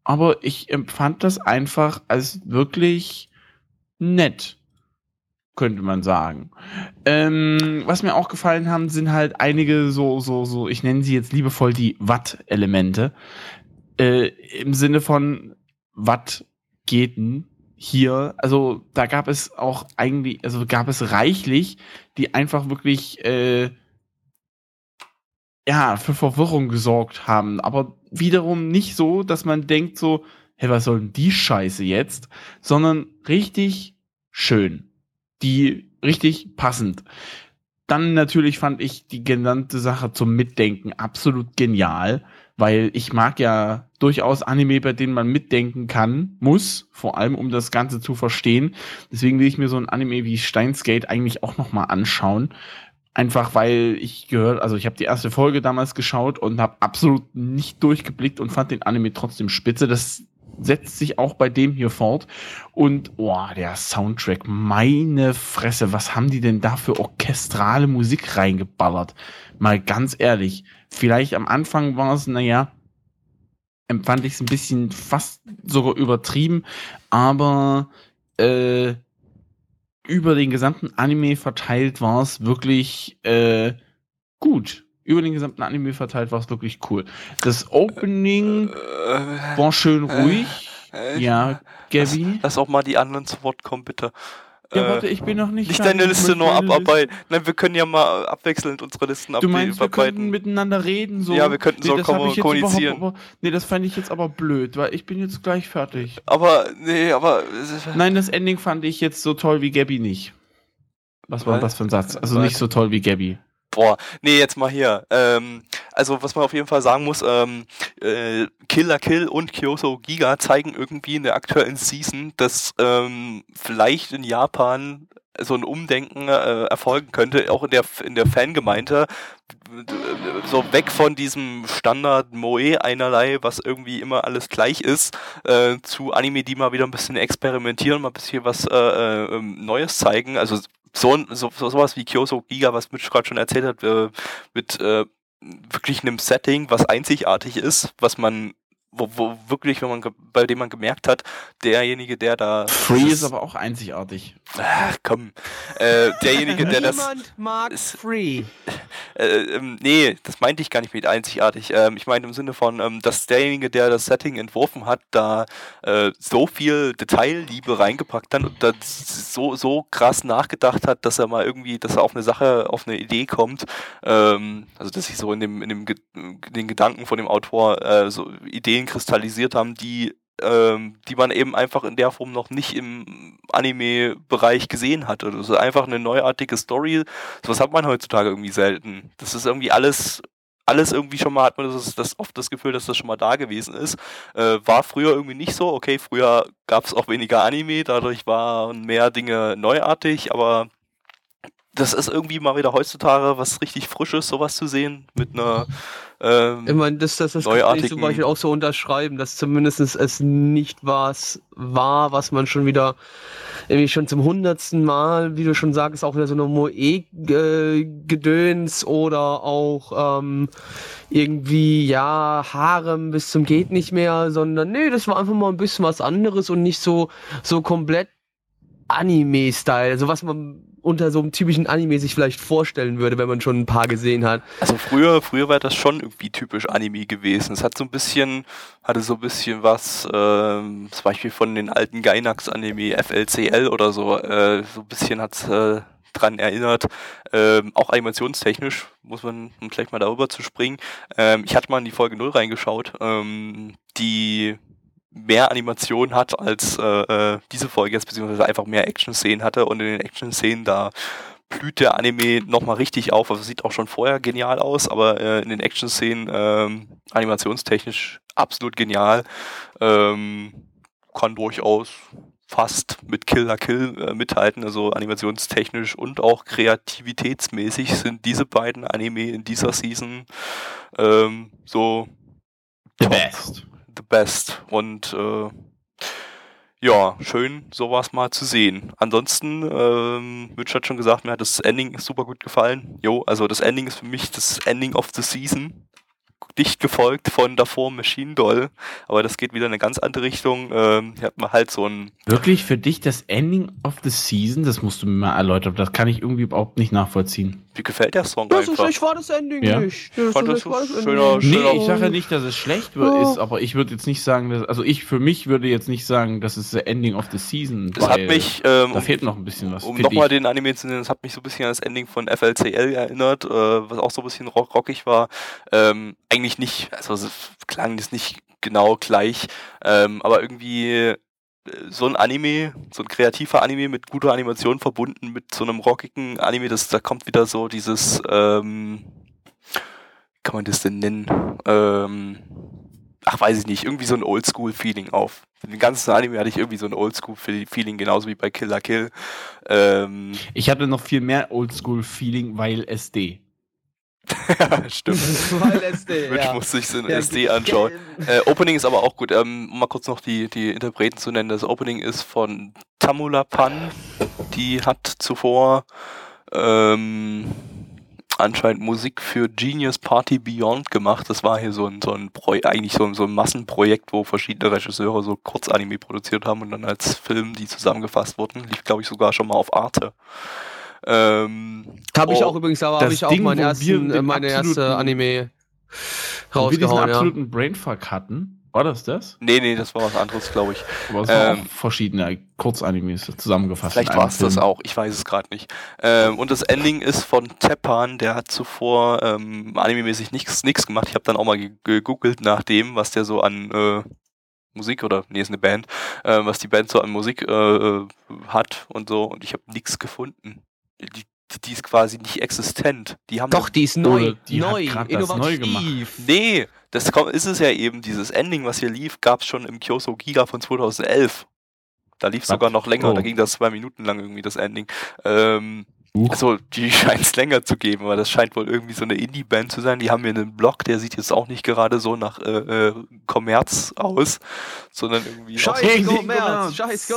aber ich empfand das einfach als wirklich nett, könnte man sagen. Ähm, was mir auch gefallen haben, sind halt einige so, so, so, ich nenne sie jetzt liebevoll die Watt-Elemente. Äh, Im Sinne von Watt geht hier, also da gab es auch eigentlich, also gab es reichlich, die einfach wirklich äh, ja, für Verwirrung gesorgt haben. Aber wiederum nicht so, dass man denkt so, hey, was soll denn die Scheiße jetzt? Sondern richtig schön. Die richtig passend. Dann natürlich fand ich die genannte Sache zum Mitdenken absolut genial, weil ich mag ja durchaus Anime, bei denen man mitdenken kann, muss, vor allem um das Ganze zu verstehen. Deswegen will ich mir so ein Anime wie Steins Gate eigentlich auch noch mal anschauen. Einfach weil ich gehört, also ich habe die erste Folge damals geschaut und habe absolut nicht durchgeblickt und fand den Anime trotzdem spitze. Das setzt sich auch bei dem hier fort. Und boah, der Soundtrack, meine Fresse, was haben die denn da für orchestrale Musik reingeballert? Mal ganz ehrlich, vielleicht am Anfang war es, naja, empfand ich es ein bisschen fast sogar übertrieben, aber äh, über den gesamten Anime verteilt war es wirklich äh, gut. Über den gesamten Anime verteilt war es wirklich cool. Das Opening Äh, war schön ruhig. äh, Ja, Gabby. Lass auch mal die anderen zu Wort kommen, bitte. Ja, Äh, warte, ich bin noch nicht Nicht deine Liste nur meine Liste- abarbeiten. Nein, wir können ja mal abwechselnd unsere Listen Du meinst, wir könnten abarbeiten. miteinander reden? So? Ja, wir könnten so ich jetzt kommunizieren. aber- nee, das fand ich jetzt aber blöd, weil ich bin jetzt gleich fertig. Aber, nee, aber. Nein, das Ending fand ich jetzt so toll wie Gabby nicht. Was war das für ein Satz? Also nicht so toll wie Gabby. Boah, nee, jetzt mal hier. Ähm, also, was man auf jeden Fall sagen muss, ähm, äh, Killer Kill und Kyoto Giga zeigen irgendwie in der aktuellen Season, dass ähm, vielleicht in Japan so ein Umdenken äh, erfolgen könnte, auch in der, in der Fangemeinde. So weg von diesem Standard Moe einerlei, was irgendwie immer alles gleich ist, äh, zu Anime, die mal wieder ein bisschen experimentieren, mal ein bisschen was äh, äh, ähm, Neues zeigen. Also so, so, so sowas wie Kyoso Giga, was Mitch gerade schon erzählt hat, äh, mit äh, wirklich einem Setting, was einzigartig ist, was man, wo, wo wirklich, wenn man, bei dem man gemerkt hat, derjenige, der da, Free das ist aber auch einzigartig. Ach, komm, äh, derjenige, der das, Niemand mag ist- Free. [laughs] äh, ähm, nee, das meinte ich gar nicht mit einzigartig. Ähm, ich meine im Sinne von, ähm, dass derjenige, der das Setting entworfen hat, da äh, so viel Detailliebe reingepackt hat und da so, so krass nachgedacht hat, dass er mal irgendwie, dass er auf eine Sache, auf eine Idee kommt. Ähm, also, dass sich so in dem, in dem in den Gedanken von dem Autor äh, so Ideen kristallisiert haben, die ähm, die man eben einfach in der Form noch nicht im Anime-Bereich gesehen hat. Also das ist einfach eine neuartige Story. Sowas hat man heutzutage irgendwie selten. Das ist irgendwie alles, alles irgendwie schon mal, hat man das, das oft das Gefühl, dass das schon mal da gewesen ist. Äh, war früher irgendwie nicht so. Okay, früher gab es auch weniger Anime, dadurch waren mehr Dinge neuartig, aber das ist irgendwie mal wieder heutzutage was richtig Frisches, sowas zu sehen mit einer ähm, Ich meine, das, das, das kann ich zum Beispiel auch so unterschreiben, dass zumindest es nicht was war, was man schon wieder irgendwie schon zum hundertsten Mal, wie du schon sagst, auch wieder so eine Moe-Gedöns oder auch ähm, irgendwie, ja, Harem bis zum geht nicht mehr, sondern nee, das war einfach mal ein bisschen was anderes und nicht so, so komplett Anime-Style, also was man unter so einem typischen Anime sich vielleicht vorstellen würde, wenn man schon ein paar gesehen hat. Also früher, früher war das schon irgendwie typisch Anime gewesen. Es hat so ein bisschen, hatte so ein bisschen was, ähm, zum Beispiel von den alten Gainax-Anime, FLCL oder so, äh, so ein bisschen hat's äh, dran erinnert. Ähm, auch animationstechnisch muss man, um gleich mal darüber zu springen. Ähm, ich hatte mal in die Folge 0 reingeschaut, ähm, die mehr Animation hat als äh, äh, diese Folge jetzt, beziehungsweise einfach mehr Action-Szenen hatte und in den Action-Szenen da blüht der Anime nochmal richtig auf. Also sieht auch schon vorher genial aus, aber äh, in den Action-Szenen ähm, animationstechnisch absolut genial. Ähm, kann durchaus fast mit Kill la Kill äh, mithalten, also animationstechnisch und auch kreativitätsmäßig sind diese beiden Anime in dieser Season ähm, so The top best. The best. Und äh, ja, schön, sowas mal zu sehen. Ansonsten, ähm, Mitch hat schon gesagt, mir hat das Ending super gut gefallen. Jo, also das Ending ist für mich das Ending of the Season. Dicht gefolgt von davor Machine Doll, aber das geht wieder in eine ganz andere Richtung. Ähm, hier hat man halt so ein Wirklich für dich das Ending of the Season? Das musst du mir mal erläutern. Das kann ich irgendwie überhaupt nicht nachvollziehen. Wie gefällt der Song Ja, so einfach? schlecht war das Ending Ja. nicht. Ja, Fand so das schlecht war das so Ending schöner- nicht. schöner- Nee, ich sage ja nicht, dass es schlecht Ja. ist, aber ich würde jetzt nicht sagen, dass, also ich für mich würde jetzt nicht sagen, das ist the Ending of the Season. Das hat mich, ähm, da fehlt noch ein bisschen was. um nochmal den Anime zu nennen, das hat mich so ein bisschen an das Ending von FLCL erinnert, äh, was auch so ein bisschen rock rockig war. Ähm, eigentlich nicht, also klang jetzt nicht genau gleich, ähm, aber irgendwie äh, so ein Anime, so ein kreativer Anime mit guter Animation verbunden mit so einem rockigen Anime, das, da kommt wieder so dieses, ähm, kann man das denn nennen? Ähm, ach, weiß ich nicht, irgendwie so ein Oldschool-Feeling auf. Den ganzen Anime hatte ich irgendwie so ein Oldschool-Feeling, genauso wie bei Kill la Kill. Ähm, Ich hatte noch viel mehr Oldschool-Feeling, weil SD. Stimmt. [laughs] Weil SD, Mitch ja. muss sich so ein Ja, SD ge- anschauen. Äh, Opening ist aber auch gut. Ähm, um mal kurz noch die, die Interpreten zu nennen. Das Opening ist von Tamula Pan. Die hat zuvor ähm, anscheinend Musik für Genius Party Beyond gemacht. Das war hier so ein, so ein Pro eigentlich so, ein- so ein Massenprojekt, wo verschiedene Regisseure so Kurzanime produziert haben und dann als Film die zusammengefasst wurden. Lief, glaube ich, sogar schon mal auf Arte. Ähm, Habe ich oh, auch übrigens, aber habe ich auch Ding, meinen ersten, äh, meine erste Anime Wo wir diesen rausgehauen, ja. absoluten Brainfuck hatten. War das das? Nee, nee, das war was anderes, glaube ich. Aber es Ähm, auch verschiedene Kurzanimes zusammengefasst. Vielleicht war es das auch, ich weiß es gerade nicht. Ähm, und das Ending ist von Teppan, der hat zuvor ähm, animemäßig nichts nichts gemacht. Ich habe dann auch mal ge- gegoogelt nach dem, was der so an äh, Musik oder nee, ist eine Band, äh, was die Band so an Musik äh, äh, hat und so. Und ich habe nichts gefunden. Die, die, die ist quasi nicht existent. Die haben Doch, die ist neu, die hat neu, das neu innovativ. Nee, das ist es ja eben, dieses Ending, was hier lief, gab es schon im Kyoso Giga von 2011. Da lief es sogar noch länger, Oh. da ging das zwei Minuten lang irgendwie, das Ending. Ähm. Also, die [laughs] scheint es länger zu geben, aber das scheint wohl irgendwie so eine Indie-Band zu sein. Die haben hier einen Blog, der sieht jetzt auch nicht gerade so nach äh, äh, Kommerz aus, sondern irgendwie. Scheiß März, Kommerz. scheiß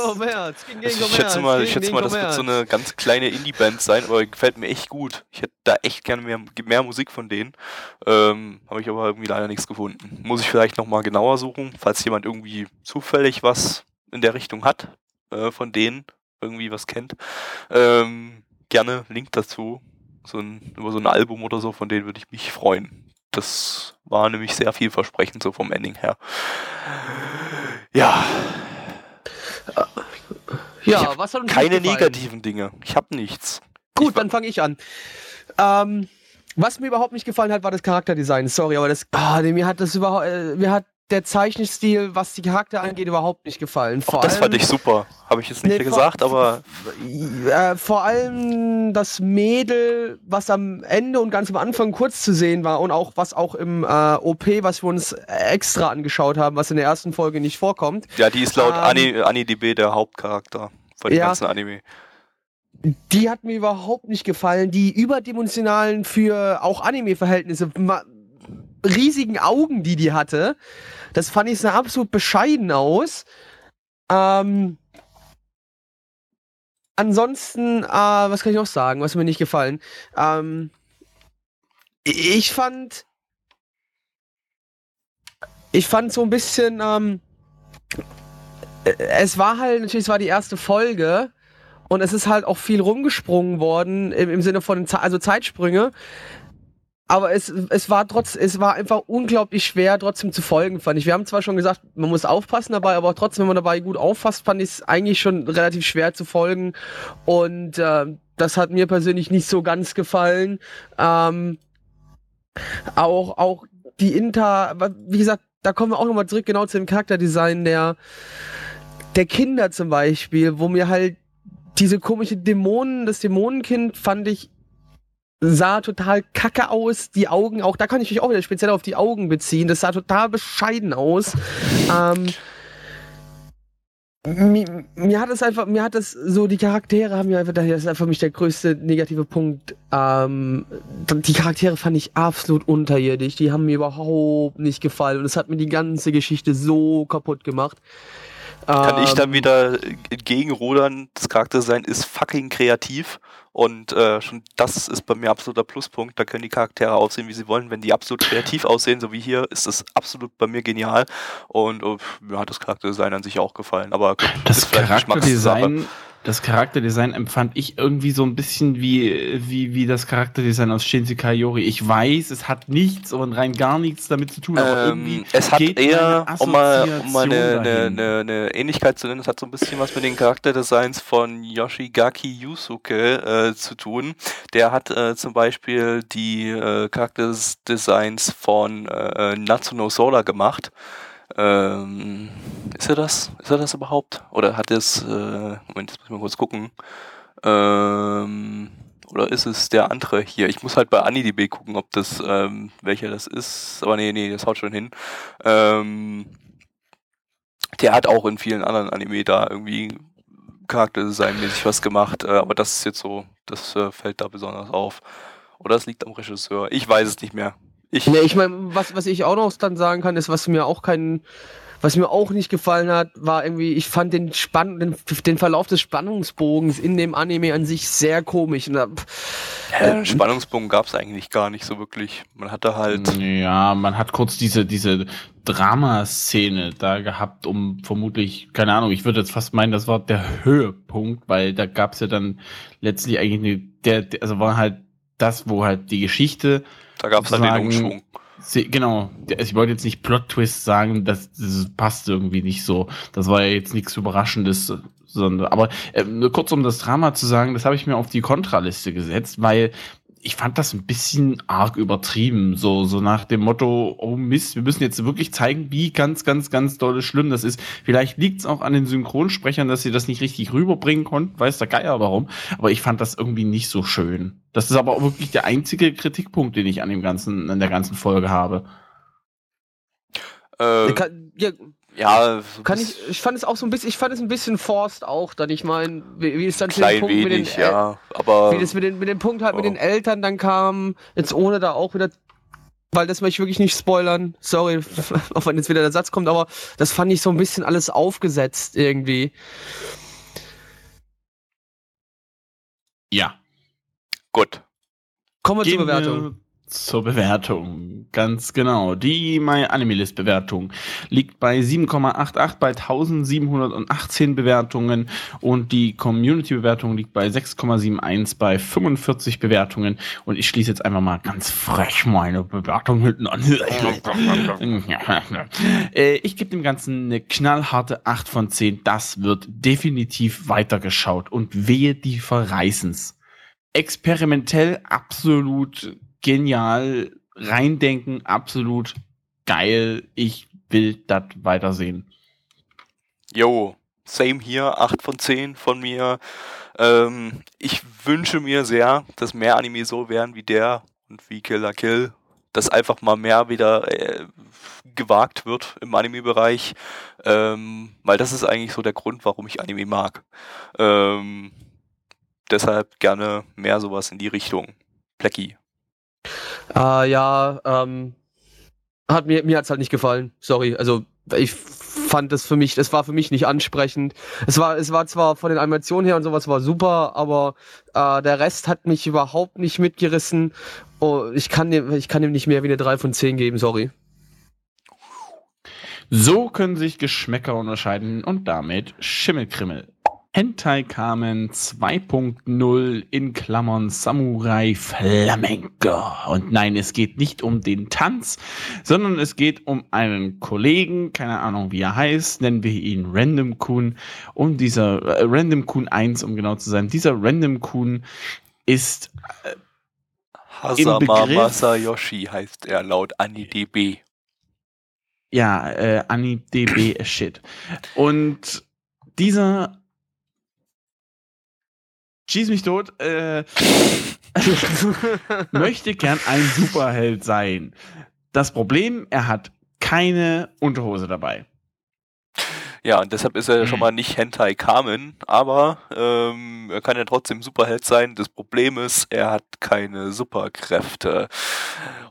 gegen Also ich schätze mal, ich schätze mal, das wird so eine ganz kleine Indie-Band sein, aber gefällt mir echt gut. Ich hätte da echt gerne mehr, mehr Musik von denen. Ähm, Habe ich aber irgendwie leider nichts gefunden. Muss ich vielleicht nochmal genauer suchen, falls jemand irgendwie zufällig was in der Richtung hat, äh, von denen, irgendwie was kennt. Ähm, gerne Link dazu. So ein, über so ein Album oder so, von denen würde ich mich freuen. Das war nämlich sehr vielversprechend, so vom Ending her. Ja, Ja, was hat uns keine negativen Dinge. Ich habe nichts. Gut, dann fange ich an. Ähm, was mir überhaupt nicht gefallen hat, war das Charakterdesign. Sorry, aber das, ah, nee, mir hat das überhaupt, äh, mir hat der Zeichenstil, was die Charakter angeht, überhaupt nicht gefallen. Vor das allem, fand ich super. Habe ich jetzt nicht Nee, gesagt, aber äh, vor allem das Mädel, was am Ende und ganz am Anfang kurz zu sehen war und auch was auch im äh, OP, was wir uns extra angeschaut haben, was in der ersten Folge nicht vorkommt. ja, die ist laut Ähm, Ani, AniDB der Hauptcharakter von dem Ja. ganzen Anime. Die hat mir überhaupt nicht gefallen. Die überdimensionalen für auch Anime-Verhältnisse, riesigen Augen, die die hatte, das fand ich sah absolut bescheiden aus. Ähm, ansonsten, äh, was kann ich noch sagen, was mir nicht gefallen? Ähm, ich fand, ich fand so ein bisschen, ähm, äh, es war halt, natürlich, es war die erste Folge. Und es ist halt auch viel rumgesprungen worden im, im Sinne von also Zeitsprünge. Aber es, es war trotz, es war einfach unglaublich schwer, trotzdem zu folgen, fand ich. Wir haben zwar schon gesagt, man muss aufpassen dabei, aber trotzdem, wenn man dabei gut auffasst, fand ich es eigentlich schon relativ schwer zu folgen. Und äh, das hat mir persönlich nicht so ganz gefallen. Ähm, auch, auch die Inter, wie gesagt, da kommen wir auch nochmal zurück, genau zu dem Charakterdesign der, der Kinder zum Beispiel, wo mir halt diese komische Dämonen, das Dämonenkind fand ich sah total kacke aus. Die Augen, auch da kann ich mich auch wieder speziell auf die Augen beziehen. Das sah total bescheiden aus. Ähm, mir, mir hat es einfach, mir hat es so, die Charaktere haben mir einfach, das ist einfach für mich der größte negative Punkt. Ähm, die Charaktere fand ich absolut unterirdisch. Die haben mir überhaupt nicht gefallen. Und es hat mir die ganze Geschichte so kaputt gemacht. Kann ich dann Ähm, wieder entgegenrudern, das Charakterdesign ist fucking kreativ und äh, schon das ist bei mir absoluter Pluspunkt. Da können die Charaktere aussehen, wie sie wollen. Wenn die absolut kreativ aussehen, so wie hier, ist das absolut bei mir genial. Und äh, mir hat das Charakterdesign an sich auch gefallen. Aber gut, Das ist vielleicht Geschmackssache. Charakterdesign, das Charakterdesign empfand ich irgendwie so ein bisschen wie, wie, wie das Charakterdesign aus Shinsekai Yori. Ich weiß, es hat nichts und rein gar nichts damit zu tun, aber irgendwie Ähm, es hat eher, um mal, um mal eine, eine, eine, eine Ähnlichkeit zu nennen, es hat so ein bisschen was mit den Charakterdesigns von Yoshigaki Yusuke äh, zu tun. Der hat äh, zum Beispiel die äh, Charakterdesigns von äh, Natsuno Sola gemacht. Ähm, ist er das? Ist er das überhaupt? Oder hat es, äh, Moment, jetzt muss ich mal kurz gucken. Ähm, oder ist es der andere hier? Ich muss halt bei AniDB gucken, ob das, ähm, welcher das ist. Aber nee, nee, das haut schon hin. Ähm, der hat auch in vielen anderen Anime da irgendwie Charakterdesign-mäßig was gemacht. Äh, aber das ist jetzt so, das äh, fällt da besonders auf. Oder es liegt am Regisseur. Ich weiß es nicht mehr. Ich, Nee, ich meine, was, was ich auch noch dann sagen kann, ist, was mir auch keinen Was mir auch nicht gefallen hat, war irgendwie, ich fand den, Spann den, den Verlauf des Spannungsbogens in dem Anime an sich sehr komisch. Und da, äh, Spannungsbogen gab es eigentlich gar nicht so wirklich. Man hatte halt. Ja, man hat kurz diese, diese Dramaszene da gehabt, um vermutlich, keine Ahnung, ich würde jetzt fast meinen, das war der Höhepunkt, weil da gab es ja dann letztlich eigentlich eine, der, der, also war halt das, wo halt die Geschichte. Da gab es halt den Umschwung. Sie, genau, ich wollte jetzt nicht Plot-Twist sagen, das, das passt irgendwie nicht so. Das war ja jetzt nichts Überraschendes, sondern, aber äh, nur kurz um das Drama zu sagen, das habe ich mir auf die Kontraliste gesetzt, weil ich fand das ein bisschen arg übertrieben. So, so nach dem Motto, oh Mist, wir müssen jetzt wirklich zeigen, wie ganz, ganz, ganz doll schlimm das ist. Vielleicht liegt es auch an den Synchronsprechern, dass sie das nicht richtig rüberbringen konnten, weiß der Geier warum. Aber ich fand das irgendwie nicht so schön. Das ist aber auch wirklich der einzige Kritikpunkt, den ich an dem ganzen, an der ganzen Folge habe. Äh, ja, ja, so kann ich, ich fand es auch so ein bisschen, ich fand es ein bisschen forced auch, dann ich meine, wie, wie es dann zu dem Punkt wenig, mit den, ja, aber wie das mit den, mit dem Punkt halt oh. mit den Eltern dann kam, jetzt ohne da auch wieder, weil das möchte ich wirklich nicht spoilern, sorry, [laughs] auch wenn jetzt wieder der Satz kommt, aber das fand ich so ein bisschen alles aufgesetzt irgendwie. Ja. Gut. Kommen wir Gehen zur Bewertung zur Bewertung. Ganz genau. Die My Animalist Bewertung liegt bei 7,88 bei 1718 Bewertungen und die Community Bewertung liegt bei 6,71 bei 45 Bewertungen und ich schließe jetzt einfach mal ganz frech meine Bewertung hinten an. [laughs] Äh, ich gebe dem Ganzen eine knallharte 8 von 10. Das wird definitiv weitergeschaut und wehe die verreißen's. Experimentell absolut genial, reindenken, absolut geil. Ich will das weitersehen. Jo, same hier, 8 von 10 von mir. Ähm, ich wünsche mir sehr, dass mehr Anime so wären wie der und wie Killer Kill. Dass einfach mal mehr wieder äh, gewagt wird im Anime-Bereich. Ähm, weil das ist eigentlich so der Grund, warum ich Anime mag. Ähm, deshalb gerne mehr sowas in die Richtung. Plecky. Äh, ja, ähm, hat mir, mir hat's halt nicht gefallen. Sorry. Also, ich fand das für mich, das war für mich nicht ansprechend. Es war, es war zwar von den Animationen her und sowas war super, aber äh, der Rest hat mich überhaupt nicht mitgerissen. Oh, ich kann dem, ich kann dem nicht mehr wie eine 3 von 10 geben, sorry. So können sich Geschmäcker unterscheiden und damit Schimmelkrimmel. Hentai Kamen 2.0 in Klammern Samurai Flamenco. Und nein, es geht nicht um den Tanz, sondern es geht um einen Kollegen, keine Ahnung wie er heißt, nennen wir ihn Random Kun. Und dieser äh, Random Kun 1, um genau zu sein, dieser Random Kun ist äh, Hasama Masayoshi heißt er laut AniDB. Ja, äh, AniDB Shit. Und dieser schieß mich tot, äh, [laughs] möchte gern ein Superheld sein. Das Problem, er hat keine Unterhose dabei. Ja, und deshalb ist er schon mal nicht Hentai Kamen, aber ähm, er kann ja trotzdem Superheld sein. Das Problem ist, er hat keine Superkräfte.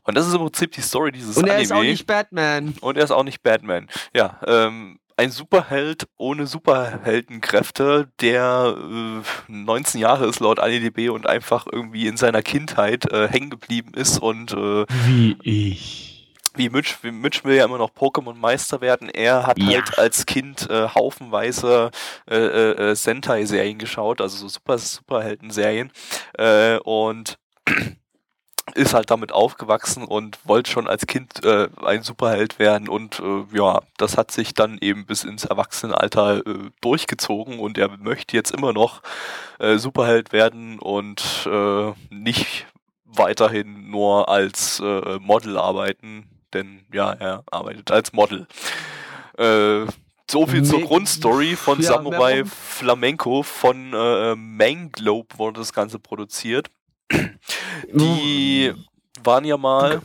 Und das ist im Prinzip die Story dieses Und er Anime. ist auch nicht Batman. Und er ist auch nicht Batman. Ja, ähm, ein Superheld ohne Superheldenkräfte, der äh, 19 Jahre ist laut AniDB und einfach irgendwie in seiner Kindheit äh, hängen geblieben ist und äh, wie ich. Wie Mitch, wie Mitch will ja immer noch Pokémon-Meister werden. Er hat ja. halt als Kind äh, haufenweise äh, äh, Sentai-Serien geschaut, also so Super Superhelden-Serien. Äh, und ist halt damit aufgewachsen und wollte schon als Kind äh, ein Superheld werden und äh, ja, das hat sich dann eben bis ins Erwachsenenalter äh, durchgezogen und er möchte jetzt immer noch äh, Superheld werden und äh, nicht weiterhin nur als äh, Model arbeiten, denn ja, er arbeitet als Model. So viel zur Grundstory von ja, Samurai Flamenco von äh, Manglobe wurde das Ganze produziert. Die waren ja mal.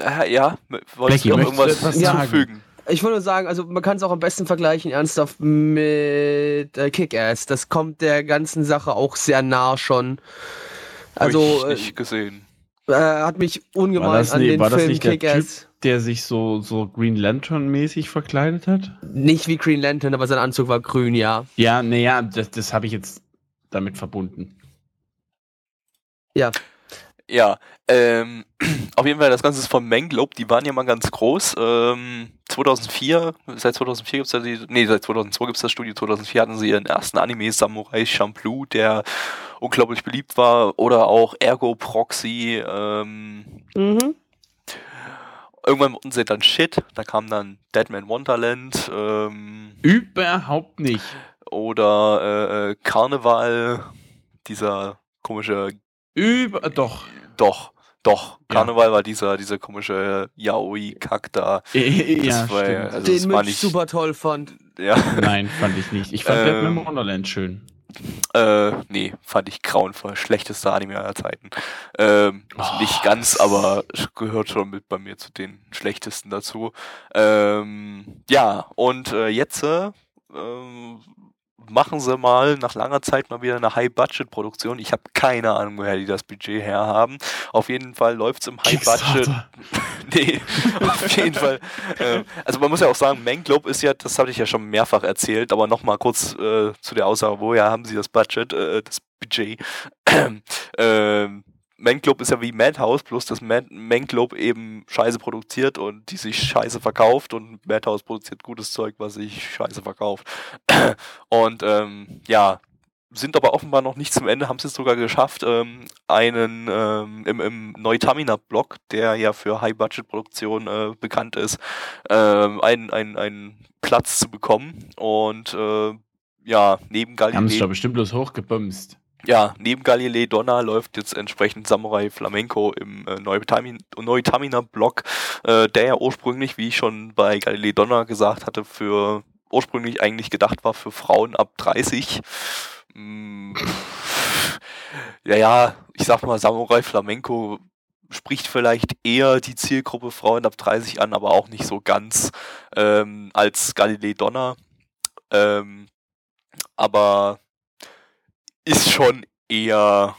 Äh, ja, wolltest du noch irgendwas hinzufügen? Ich würde sagen, also man kann es auch am besten vergleichen, ernsthaft, mit äh, Kick-Ass. Das kommt der ganzen Sache auch sehr nah schon. Also. Hab ich äh, nicht gesehen. Äh, hat mich ungemein das, an nee, den war das Film nicht der Typ, Kick-Ass. der sich so, so Green Lantern-mäßig verkleidet hat? Nicht wie Green Lantern, aber sein Anzug war grün, ja. Ja, naja, das, das habe ich jetzt damit verbunden. Ja. Ja, ähm, [clears throat] auf jeden Fall, das Ganze ist von Manglobe, die waren ja mal ganz groß. Ähm, 2004, seit 2004 gibt es ja die, nee, seit 2002 gibt es das Studio, 2004 hatten sie ihren ersten Anime Samurai Champloo, der unglaublich beliebt war, oder auch Ergo Proxy, ähm, Mhm. irgendwann wurden sie dann Shit, da kam dann Deadman Wonderland, ähm, Überhaupt nicht. oder äh, äh, Karneval, dieser komische Über, doch. Doch, doch. Ja. Karneval war dieser, dieser komische Yaoi-Kack da. ja, Das war also Den das war Mitch nicht- super toll fand. Ja, Nein, fand ich nicht. Ich fand Ähm, Batman Wonderland schön. äh, nee, fand ich grauenvoll. Schlechtester Anime aller Zeiten. Ähm, also Oh, nicht ganz, aber gehört schon mit bei mir zu den schlechtesten dazu. Ähm, ja, und äh, jetzt äh, ähm, machen sie mal nach langer Zeit mal wieder eine High-Budget-Produktion. Ich habe keine Ahnung, woher die das Budget her haben. Auf jeden Fall läuft es im High-Budget. [laughs] Nee, auf jeden Fall. Ähm, also man muss ja auch sagen, Manglobe ist ja, das hatte ich ja schon mehrfach erzählt, aber nochmal kurz äh, zu der Aussage, woher haben sie das Budget, äh, das Budget? [clears throat] ähm, Manglobe ist ja wie Madhouse, bloß dass Mad Manglobe eben Scheiße produziert und die sich Scheiße verkauft und Madhouse produziert gutes Zeug, was sich Scheiße verkauft. [clears throat] und ähm, ja, sind aber offenbar noch nicht zum Ende, haben es jetzt sogar geschafft, ähm, einen ähm, im, im Neutamina-Blog, der ja für High-Budget-Produktion äh, bekannt ist, ähm, einen, einen, einen Platz zu bekommen. Und äh, ja, neben Haben sie Galilei, doch bestimmt bloß hochgebumst. Ja, neben Galilei Donna läuft jetzt entsprechend Samurai Flamenco im äh, Neutamin- Neutamina-Blog, äh, der ja ursprünglich, wie ich schon bei Galilei Donna gesagt hatte, für ursprünglich eigentlich gedacht war für Frauen ab 30. Mm, ja, ja, ich sag mal, Samurai Flamenco spricht vielleicht eher die Zielgruppe Frauen ab 30 an, aber auch nicht so ganz ähm, als Galilei Donna. Ähm, aber ist schon eher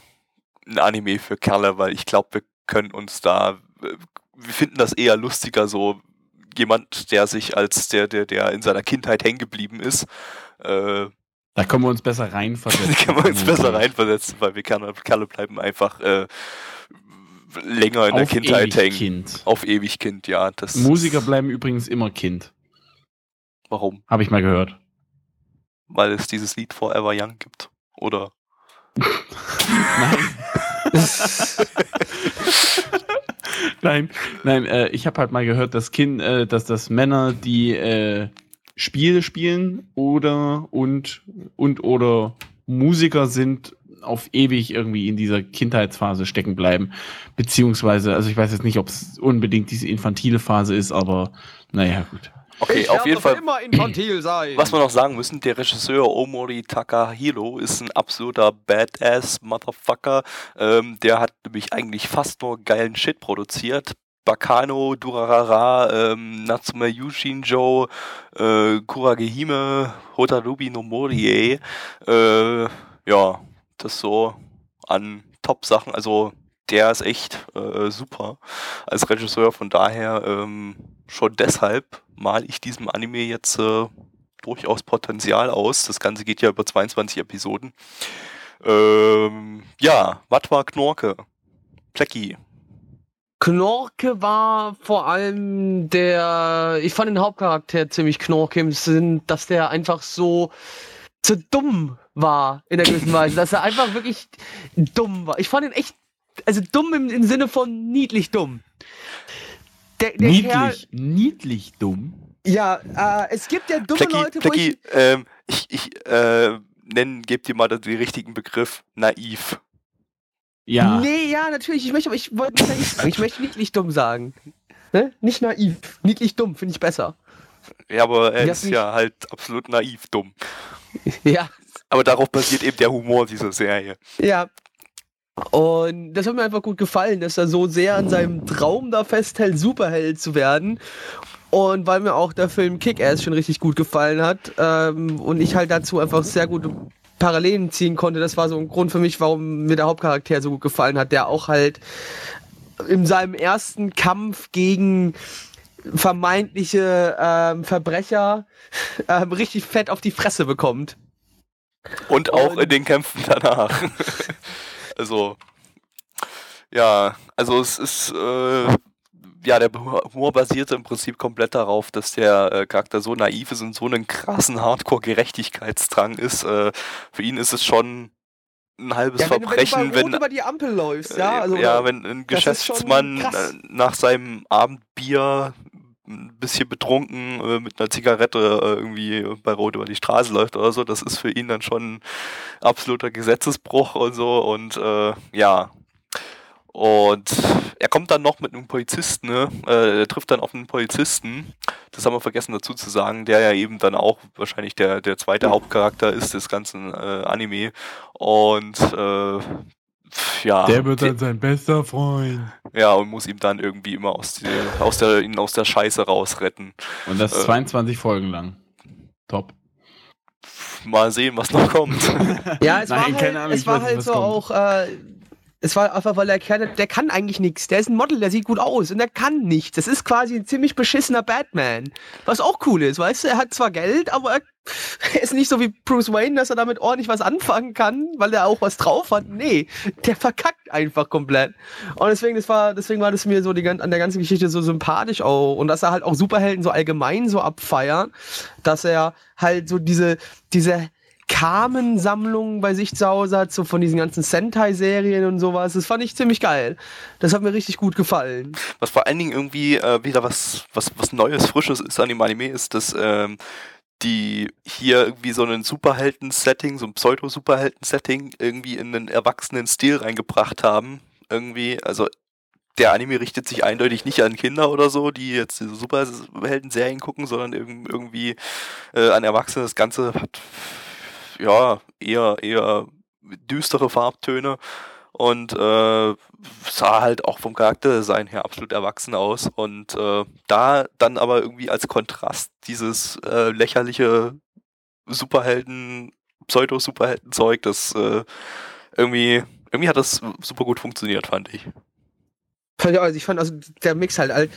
ein Anime für Kerle, weil ich glaube, wir können uns da, wir finden das eher lustiger, so jemand, der sich als der, der, der in seiner Kindheit hängen geblieben ist, äh, Da können wir uns besser [laughs] reinversetzen. da können wir uns besser reinversetzen, weil wir Kerle, Kerle bleiben einfach äh, länger in der Auf Kindheit ewig hängen. Kind. Auf ewig Kind, ja. Das Musiker bleiben übrigens immer Kind. Warum? Habe ich mal gehört. Weil es dieses Lied Forever Young gibt. Oder? Nein. [laughs] nein, nein, äh, ich habe halt mal gehört, dass kind, äh, dass das Männer, die äh, Spiele spielen oder und und oder Musiker sind, auf ewig irgendwie in dieser Kindheitsphase stecken bleiben. Beziehungsweise, also ich weiß jetzt nicht, ob es unbedingt diese infantile Phase ist, aber naja, gut. Okay, auf jeden Fall. Was wir noch sagen müssen, der Regisseur Omori Takahiro ist ein absoluter Badass-Motherfucker. Ähm, der hat nämlich eigentlich fast nur geilen Shit produziert. Bakano, Durarara, ähm, Natsume Yushinjo, äh, Kuragehime, Hotarubi no Morie. Äh, ja, das so an Top-Sachen. Also der ist echt äh, super als Regisseur. Von daher ähm, schon deshalb mal ich diesem Anime jetzt äh, durchaus Potenzial aus. Das Ganze geht ja über 22 Episoden. Ähm, ja, was war Knorke? Plecki. Knorke war vor allem der, ich fand den Hauptcharakter ziemlich knorke im Sinn, dass der einfach so, so dumm war in einer gewissen [laughs] Weise, dass er einfach wirklich dumm war. Ich fand ihn echt, also dumm im, im Sinne von niedlich dumm. Der, der Kerl, niedlich, niedlich dumm. ja, äh, es gibt ja dumme Plecki, Leute, wo Plecki, ich, ähm, ich, ich äh, nennen, gebt dir mal den richtigen Begriff. Naiv. Ja. Nee, ja, natürlich, ich möchte, aber ich wollte nicht naiv sagen, ich möchte niedlich dumm sagen. Ne? Nicht naiv, niedlich dumm, finde ich besser. Ja, aber er ist ja halt absolut naiv dumm. Ja, Aber darauf basiert eben der Humor dieser Serie. Ja. Und das hat mir einfach gut gefallen, dass er so sehr an seinem Traum da festhält, Superheld zu werden. Und weil mir auch der Film Kick-Ass schon richtig gut gefallen hat ähm, und ich halt dazu einfach sehr gute Parallelen ziehen konnte, das war so ein Grund für mich, warum mir der Hauptcharakter so gut gefallen hat, der auch halt in seinem ersten Kampf gegen vermeintliche ähm, Verbrecher [laughs] ähm, richtig fett auf die Fresse bekommt. Und auch Und- in den Kämpfen danach. [laughs] also, ja, also es ist, äh, ja, der Humor basierte im Prinzip komplett darauf, dass der äh, Charakter so naiv ist und so einen krassen Hardcore-Gerechtigkeitsdrang ist. Äh, für ihn ist es schon ein halbes Ja, wenn, Verbrechen, wenn du bei Rot wenn, über die Ampel läufst, ja, äh, also ja, wenn ein Geschäftsmann äh, nach seinem Abendbier ein bisschen betrunken äh, mit einer Zigarette äh, irgendwie bei Rot über die Straße läuft oder so, das ist für ihn dann schon ein absoluter Gesetzesbruch und so und äh, ja. Und er kommt dann noch mit einem Polizisten, ne? äh, er trifft dann auf einen Polizisten, das haben wir vergessen dazu zu sagen, der ja eben dann auch wahrscheinlich der, der zweite Hauptcharakter ist des ganzen äh, Anime. Und äh, ja, Der wird dann sein bester Freund. Ja, und muss ihm dann irgendwie immer aus, die, aus, der, ihn aus der Scheiße rausretten. Und das Äh. 22 Folgen lang. Top. Mal sehen, was noch kommt. Ja, es [laughs] Nein, war halt, keine Ahnung, es war halt so kommt. auch, äh, es war einfach, weil der Kerl, der kann eigentlich nichts. Der ist ein Model, der sieht gut aus und der kann nichts. Das ist quasi ein ziemlich beschissener Batman. Was auch cool ist, weißt du, er hat zwar Geld, aber er, [laughs] ist nicht so wie Bruce Wayne, dass er damit ordentlich was anfangen kann, weil er auch was drauf hat. Nee, der verkackt einfach komplett. Und deswegen, das war, deswegen war das mir so die, an der ganzen Geschichte so sympathisch auch. Und dass er halt auch Superhelden so allgemein so abfeiert, dass er halt so diese, diese Carmen-Sammlung bei sich zu Hause hat, so von diesen ganzen Sentai-Serien und sowas. Das fand ich ziemlich geil. Das hat mir richtig gut gefallen. Was vor allen Dingen irgendwie äh, wieder was, was, was Neues, Frisches ist an dem Anime, ist, dass ähm, die hier irgendwie so einen Superhelden-Setting, so ein Pseudo-Superhelden-Setting irgendwie in einen erwachsenen Stil reingebracht haben. Irgendwie, also der Anime richtet sich eindeutig nicht an Kinder oder so, die jetzt diese Superhelden-Serien gucken, sondern irg- irgendwie äh, an Erwachsene. Das Ganze hat ja eher, eher düstere Farbtöne und äh, sah halt auch vom Charakterdesign her absolut erwachsen aus. Und äh, da dann aber irgendwie als Kontrast dieses äh, lächerliche Superhelden, Pseudo-Superhelden-Zeug, das äh, irgendwie, irgendwie hat das super gut funktioniert, fand ich. Ja, also ich fand also der Mix halt, halt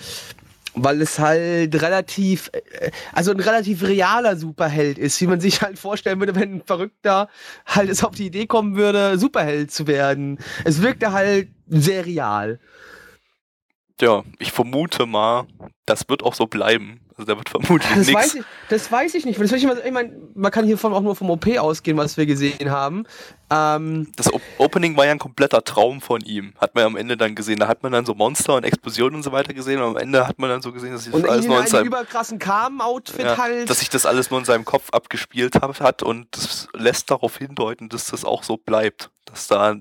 weil es halt relativ, äh, also ein relativ realer Superheld ist, wie man sich halt vorstellen würde, wenn ein Verrückter halt es auf die Idee kommen würde, Superheld zu werden. Es wirkte halt sehr real. Ja, ich vermute mal, das wird auch so bleiben. Also da wird vermutlich Das nichts. weiß, ich, das weiß ich nicht. Das ich, ich meine, man kann hiervon auch nur vom OP ausgehen, was wir gesehen haben. Ähm, Das O- Opening war ja ein kompletter Traum von ihm. Hat man ja am Ende dann gesehen. Da hat man dann so Monster und Explosionen und so weiter gesehen. Und am Ende hat man dann so gesehen, dass sich das alles nur in in einem seinem überkrassen Carmen-Outfit ja, halt. dass sich das alles nur in seinem Kopf abgespielt hat und das lässt darauf hindeuten, dass das auch so bleibt. Dass da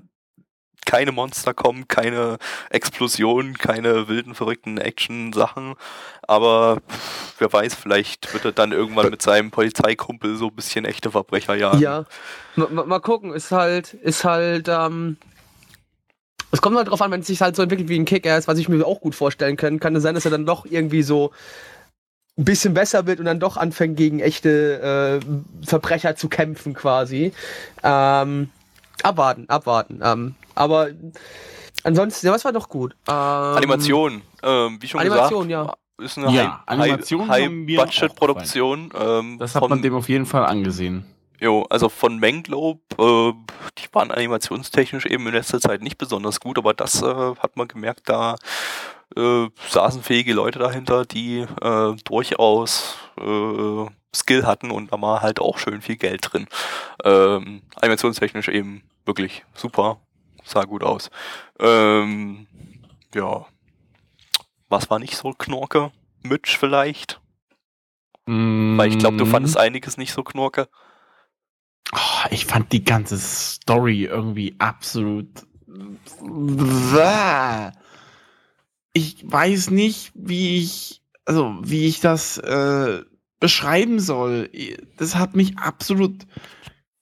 keine Monster kommen, keine Explosionen, keine wilden, verrückten Action-Sachen. Aber wer weiß, vielleicht wird er dann irgendwann mit seinem Polizeikumpel so ein bisschen echte Verbrecher jagen. Ja, mal, mal mal gucken, ist halt, ist halt, ähm, es kommt halt drauf an, wenn es sich halt so entwickelt wie ein Kick-Ass, was ich mir auch gut vorstellen kann, kann es sein, dass er dann doch irgendwie so ein bisschen besser wird und dann doch anfängt, gegen echte äh, Verbrecher zu kämpfen quasi. Ähm, abwarten, abwarten. Ähm, aber ansonsten, ja, was war doch gut? Ähm, Animation, ähm, wie schon Animation, gesagt, ist eine Ja, High- Animation High- High-Budget-Produktion. ähm, Das hat von- man dem auf jeden Fall angesehen. Jo, also von Manglobe, äh, die waren animationstechnisch eben in letzter Zeit nicht besonders gut, aber das äh, hat man gemerkt, da äh, saßen fähige Leute dahinter, die äh, durchaus äh, Skill hatten und da war halt auch schön viel Geld drin. Ähm, animationstechnisch eben wirklich super, sah gut aus. Ähm, ja, was war nicht so Knorke? Mitch vielleicht? Weil ich glaube, du Mm. fandest einiges nicht so Knorke. Oh, ich fand die ganze Story irgendwie absolut. Ich weiß nicht, wie ich, also wie ich das äh, beschreiben soll. Das hat mich absolut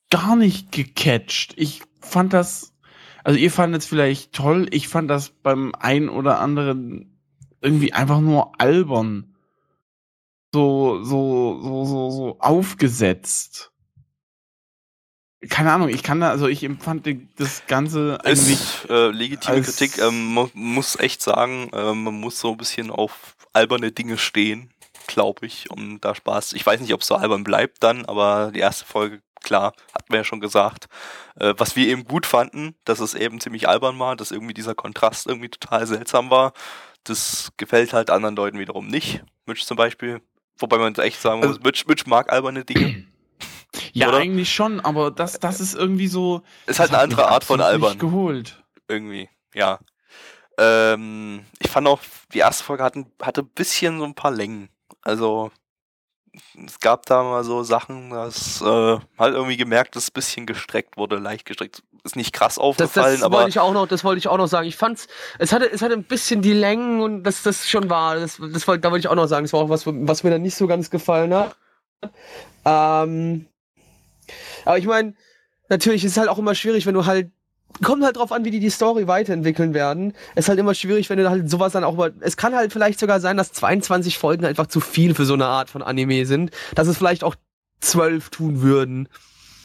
gar nicht gecatcht. Ich fand das, also ihr fandet es vielleicht toll. Ich fand das beim einen oder anderen irgendwie einfach nur albern. So, so, so, so, so aufgesetzt. keine Ahnung, ich kann da, also ich empfand das Ganze eigentlich. Ist äh, legitime Kritik. Ähm, man muss echt sagen, äh, man muss so ein bisschen auf alberne Dinge stehen, glaube ich, um da Spaß. Ich weiß nicht, ob es so albern bleibt dann, aber die erste Folge, klar, hatten wir ja schon gesagt. Äh, was wir eben gut fanden, dass es eben ziemlich albern war, dass irgendwie dieser Kontrast irgendwie total seltsam war. Das gefällt halt anderen Leuten wiederum nicht. Mitch zum Beispiel. Wobei man echt sagen muss, Also- Mitch, Mitch mag alberne Dinge. [clears throat] ja, oder? eigentlich schon, aber das, das ist irgendwie so. Ist halt eine hat andere Art von albern. geholt. irgendwie, ja. Ähm, ich fand auch, die erste Folge hatten, hatte ein bisschen so ein paar Längen. Also, es gab da mal so Sachen, dass äh, halt irgendwie gemerkt, dass es ein bisschen gestreckt wurde, leicht gestreckt. Ist nicht krass Das, aufgefallen, das aber wollte ich auch noch, das wollte ich auch noch sagen. Ich fand's, es hatte, es hatte ein bisschen die Längen und das, das schon war, das, das wollte, da wollte ich auch noch sagen, das war auch was, was mir dann nicht so ganz gefallen hat. Ähm, aber ich meine, natürlich ist es halt auch immer schwierig, wenn du halt, kommt halt drauf an, wie die die Story weiterentwickeln werden. Es ist halt immer schwierig, wenn du halt sowas dann auch mal, es kann halt vielleicht sogar sein, dass 22 Folgen einfach zu viel für so eine Art von Anime sind, dass es vielleicht auch 12 tun würden.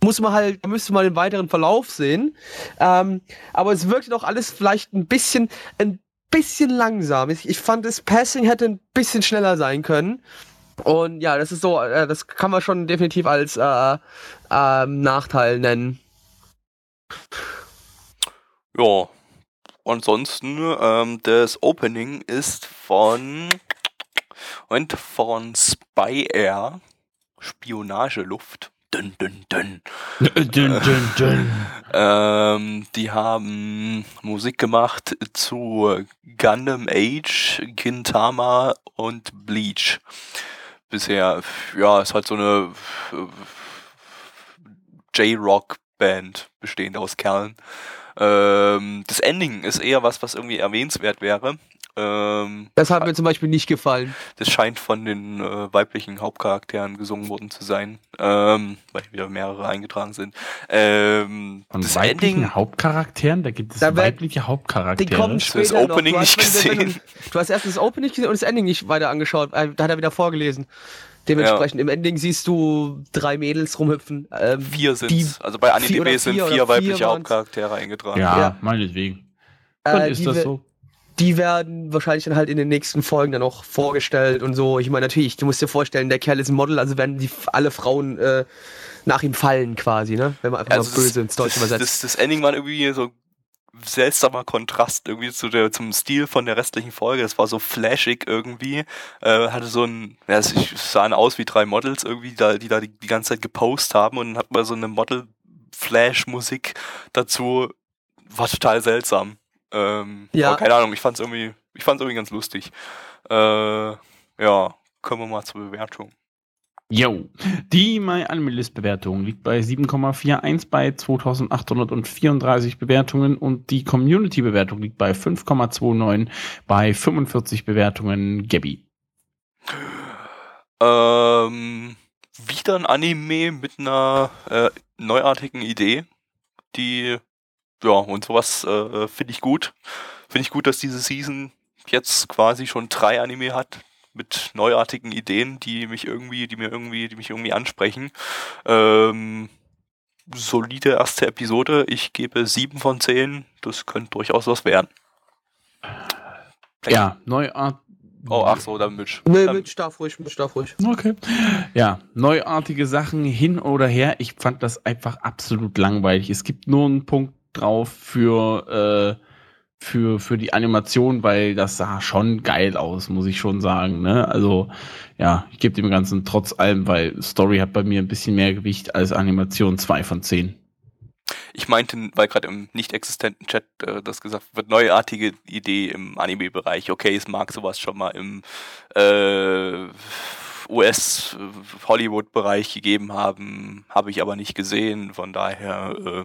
Muss man halt, müsste man den weiteren Verlauf sehen. Ähm, aber es wirkte doch alles vielleicht ein bisschen, ein bisschen langsam. Ich, fand, das Passing hätte ein bisschen schneller sein können. Und ja, das ist so, äh, das kann man schon definitiv als äh, ähm, Nachteil nennen. Ja. Ansonsten, ähm, das Opening ist von und von Spy Air, Spionageluft. Dünn, dünn, dünn. Dün, dün, dün. [laughs] Ähm, die haben Musik gemacht zu Gundam Age, Gintama und Bleach. Bisher, ja, ist halt so eine J-Rock-Band bestehend aus Kerlen. Ähm, das Ending ist eher was, was irgendwie erwähnenswert wäre. Ähm, Das hat mir zum Beispiel nicht gefallen. das scheint von den äh, weiblichen Hauptcharakteren gesungen worden zu sein, ähm, weil wieder mehrere eingetragen sind. Ähm, Von das weiblichen Ending, Hauptcharakteren, da gibt es Da weibliche Die Hauptcharaktere. kommen Hast du das später noch. Opening Du hast- nicht gesehen? Du hast erst das Opening gesehen und das Ending nicht weiter angeschaut. Äh, Da hat er wieder vorgelesen. Dementsprechend im Ending siehst du drei Mädels rumhüpfen. Ähm, vier sind Also bei vier AniDB sind vier oder vier vier weibliche waren's. Hauptcharaktere eingetragen. ja, Ja. meinetwegen. Dann äh, ist die das so. die werden wahrscheinlich dann halt in den nächsten Folgen dann auch vorgestellt und so. Ich meine, natürlich, du musst dir vorstellen, der Kerl ist ein Model, also werden die alle Frauen äh, nach ihm fallen quasi, ne? Wenn man einfach Also mal böse ins Deutsche das, übersetzt. das, das Ending war irgendwie so seltsamer Kontrast irgendwie zu der, zum Stil von der restlichen Folge. Es war so flashig irgendwie. Äh, hatte so ein, ja, es sahen aus wie drei Models irgendwie, die da, die da die, die ganze Zeit gepostet haben und dann hat man so eine Model-Flash-Musik dazu. War total seltsam. Ähm, Ja. keine Ahnung, ich fand's irgendwie, ich fand's irgendwie ganz lustig. Äh, ja, kommen wir mal zur Bewertung. Yo. Die MyAnimeList-Bewertung liegt bei 7,41 bei 2834 Bewertungen und die Community-Bewertung liegt bei 5,29 bei 45 Bewertungen. Gabby. Ähm, wieder ein Anime mit einer äh, neuartigen Idee, die, ja, und sowas äh, finde ich gut. Finde ich gut, dass diese Season jetzt quasi schon drei Anime hat mit neuartigen Ideen, die mich irgendwie, die mir irgendwie, die mich irgendwie ansprechen. Ähm, solide erste Episode. Ich gebe sieben von zehn. Das könnte durchaus was werden. Ja, Neuart. Oh, ach so, dann Mitch. Nee, Dann- mit darf ruhig, mit darf ruhig. Okay. Ja, neuartige Sachen hin oder her. Ich fand das einfach absolut langweilig. Es gibt nur einen Punkt drauf für, äh, für, für die Animation, weil das sah schon geil aus, muss ich schon sagen. Ne? Also, ja, ich gebe dem Ganzen trotz allem, weil Story hat bei mir ein bisschen mehr Gewicht als Animation 2 von 10. Ich meinte, weil gerade im nicht existenten Chat äh, das gesagt wird, neuartige Idee im Anime-Bereich. Okay, es mag sowas schon mal im äh, US-Hollywood-Bereich gegeben haben, habe ich aber nicht gesehen. Von daher, äh,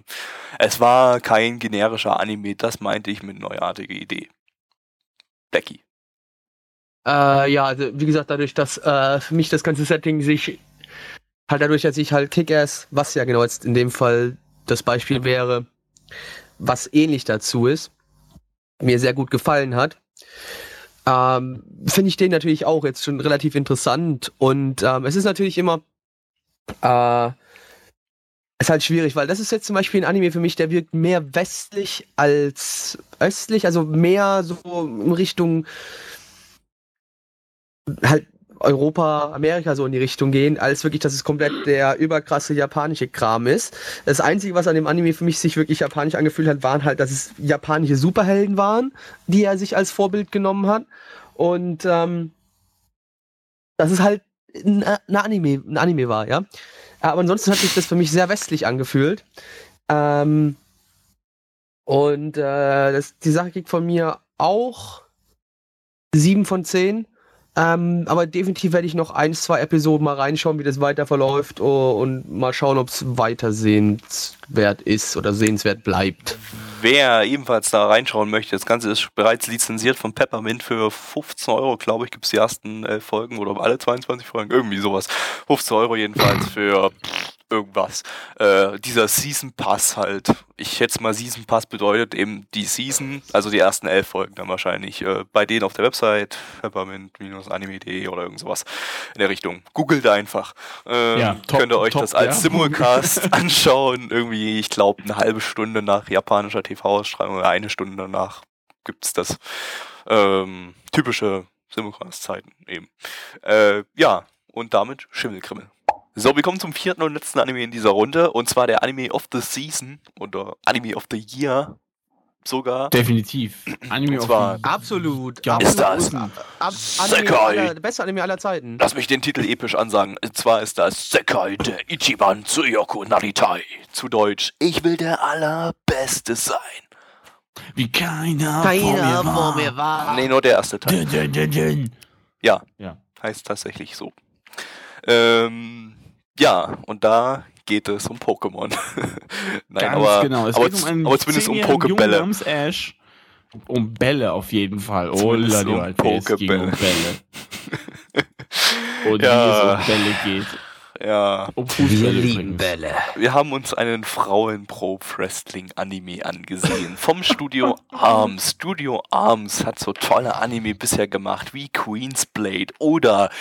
es war kein generischer Anime, das meinte ich mit neuartige Idee. Becky. Äh, ja, also wie gesagt, dadurch, dass äh, für mich das ganze Setting sich halt dadurch, dass ich halt Kick-Ass, was ja genau jetzt in dem Fall das Beispiel wäre, was ähnlich dazu ist, mir sehr gut gefallen hat, ähm, finde ich den natürlich auch jetzt schon relativ interessant und ähm, es ist natürlich immer äh, ist halt schwierig, weil das ist jetzt zum Beispiel ein Anime für mich, der wirkt mehr westlich als östlich, also mehr so in Richtung halt Europa, Amerika so in die Richtung gehen, als wirklich, dass es komplett der überkrasse japanische Kram ist. Das Einzige, was an dem Anime für mich sich wirklich japanisch angefühlt hat, waren halt, dass es japanische Superhelden waren, die er sich als Vorbild genommen hat. Und ähm, dass es halt ein, ein, Anime, ein Anime war, ja. Aber ansonsten hat sich das für mich sehr westlich angefühlt. Ähm, und äh, das, die Sache kriegt von mir auch 7 von 10. Ähm, aber definitiv werde ich noch ein, zwei Episoden mal reinschauen, wie das weiter verläuft oh, und mal schauen, ob es weiter sehenswert ist oder sehenswert bleibt. Wer ebenfalls da reinschauen möchte, das Ganze ist bereits lizenziert von Peppermint für 15 Euro, glaube ich, gibt es die ersten äh, Folgen oder alle 22 Folgen, irgendwie sowas. 15 Euro jedenfalls für irgendwas. Äh, dieser Season Pass halt. Ich schätze mal, Season Pass bedeutet eben die Season, also die ersten elf Folgen dann wahrscheinlich. Äh, bei denen auf der Website, peppermint-anime.de oder irgend sowas in der Richtung. Googelt einfach. Ähm, ja, top, könnt ihr euch top, das als ja. Simulcast [laughs] anschauen. Irgendwie, ich glaube, eine halbe Stunde nach japanischer TV-Ausstrahlung oder eine Stunde danach gibt es das. Ähm, typische Simulcast-Zeiten eben. Äh, ja, und damit Schimmelkrimmel. So, wir kommen zum vierten und letzten Anime in dieser Runde und zwar der Anime of the Season oder Anime of the Year sogar. Definitiv. Anime of the Absolut. Ja, ist das ab, ab, Anime aller, beste Anime aller Zeiten. Lass mich den Titel episch ansagen. Und zwar ist das Sekai der Ichiban Tsuyoku Naritai. Zu Deutsch, ich will der Allerbeste sein. Wie keiner, keiner vor mir war. Nee, nur der erste Teil. Dun, dun, dun, ja, ja, heißt tatsächlich so. Ähm, ja, und da geht es um Pokémon. [laughs] Nein, Ganz aber, genau. Es aber, geht um einen aber zumindest um Pokebälle. Ash. Um Bälle auf jeden Fall. Oh, la, um Pokebälle. Um Bälle. [laughs] und ja. wie es um Bälle geht. Ja. Um Wir lieben Bälle. Wir haben uns einen Frauen-Pro-Wrestling-Anime angesehen. Vom Studio Arms. Studio Arms hat so tolle Anime bisher gemacht wie Queen's Blade oder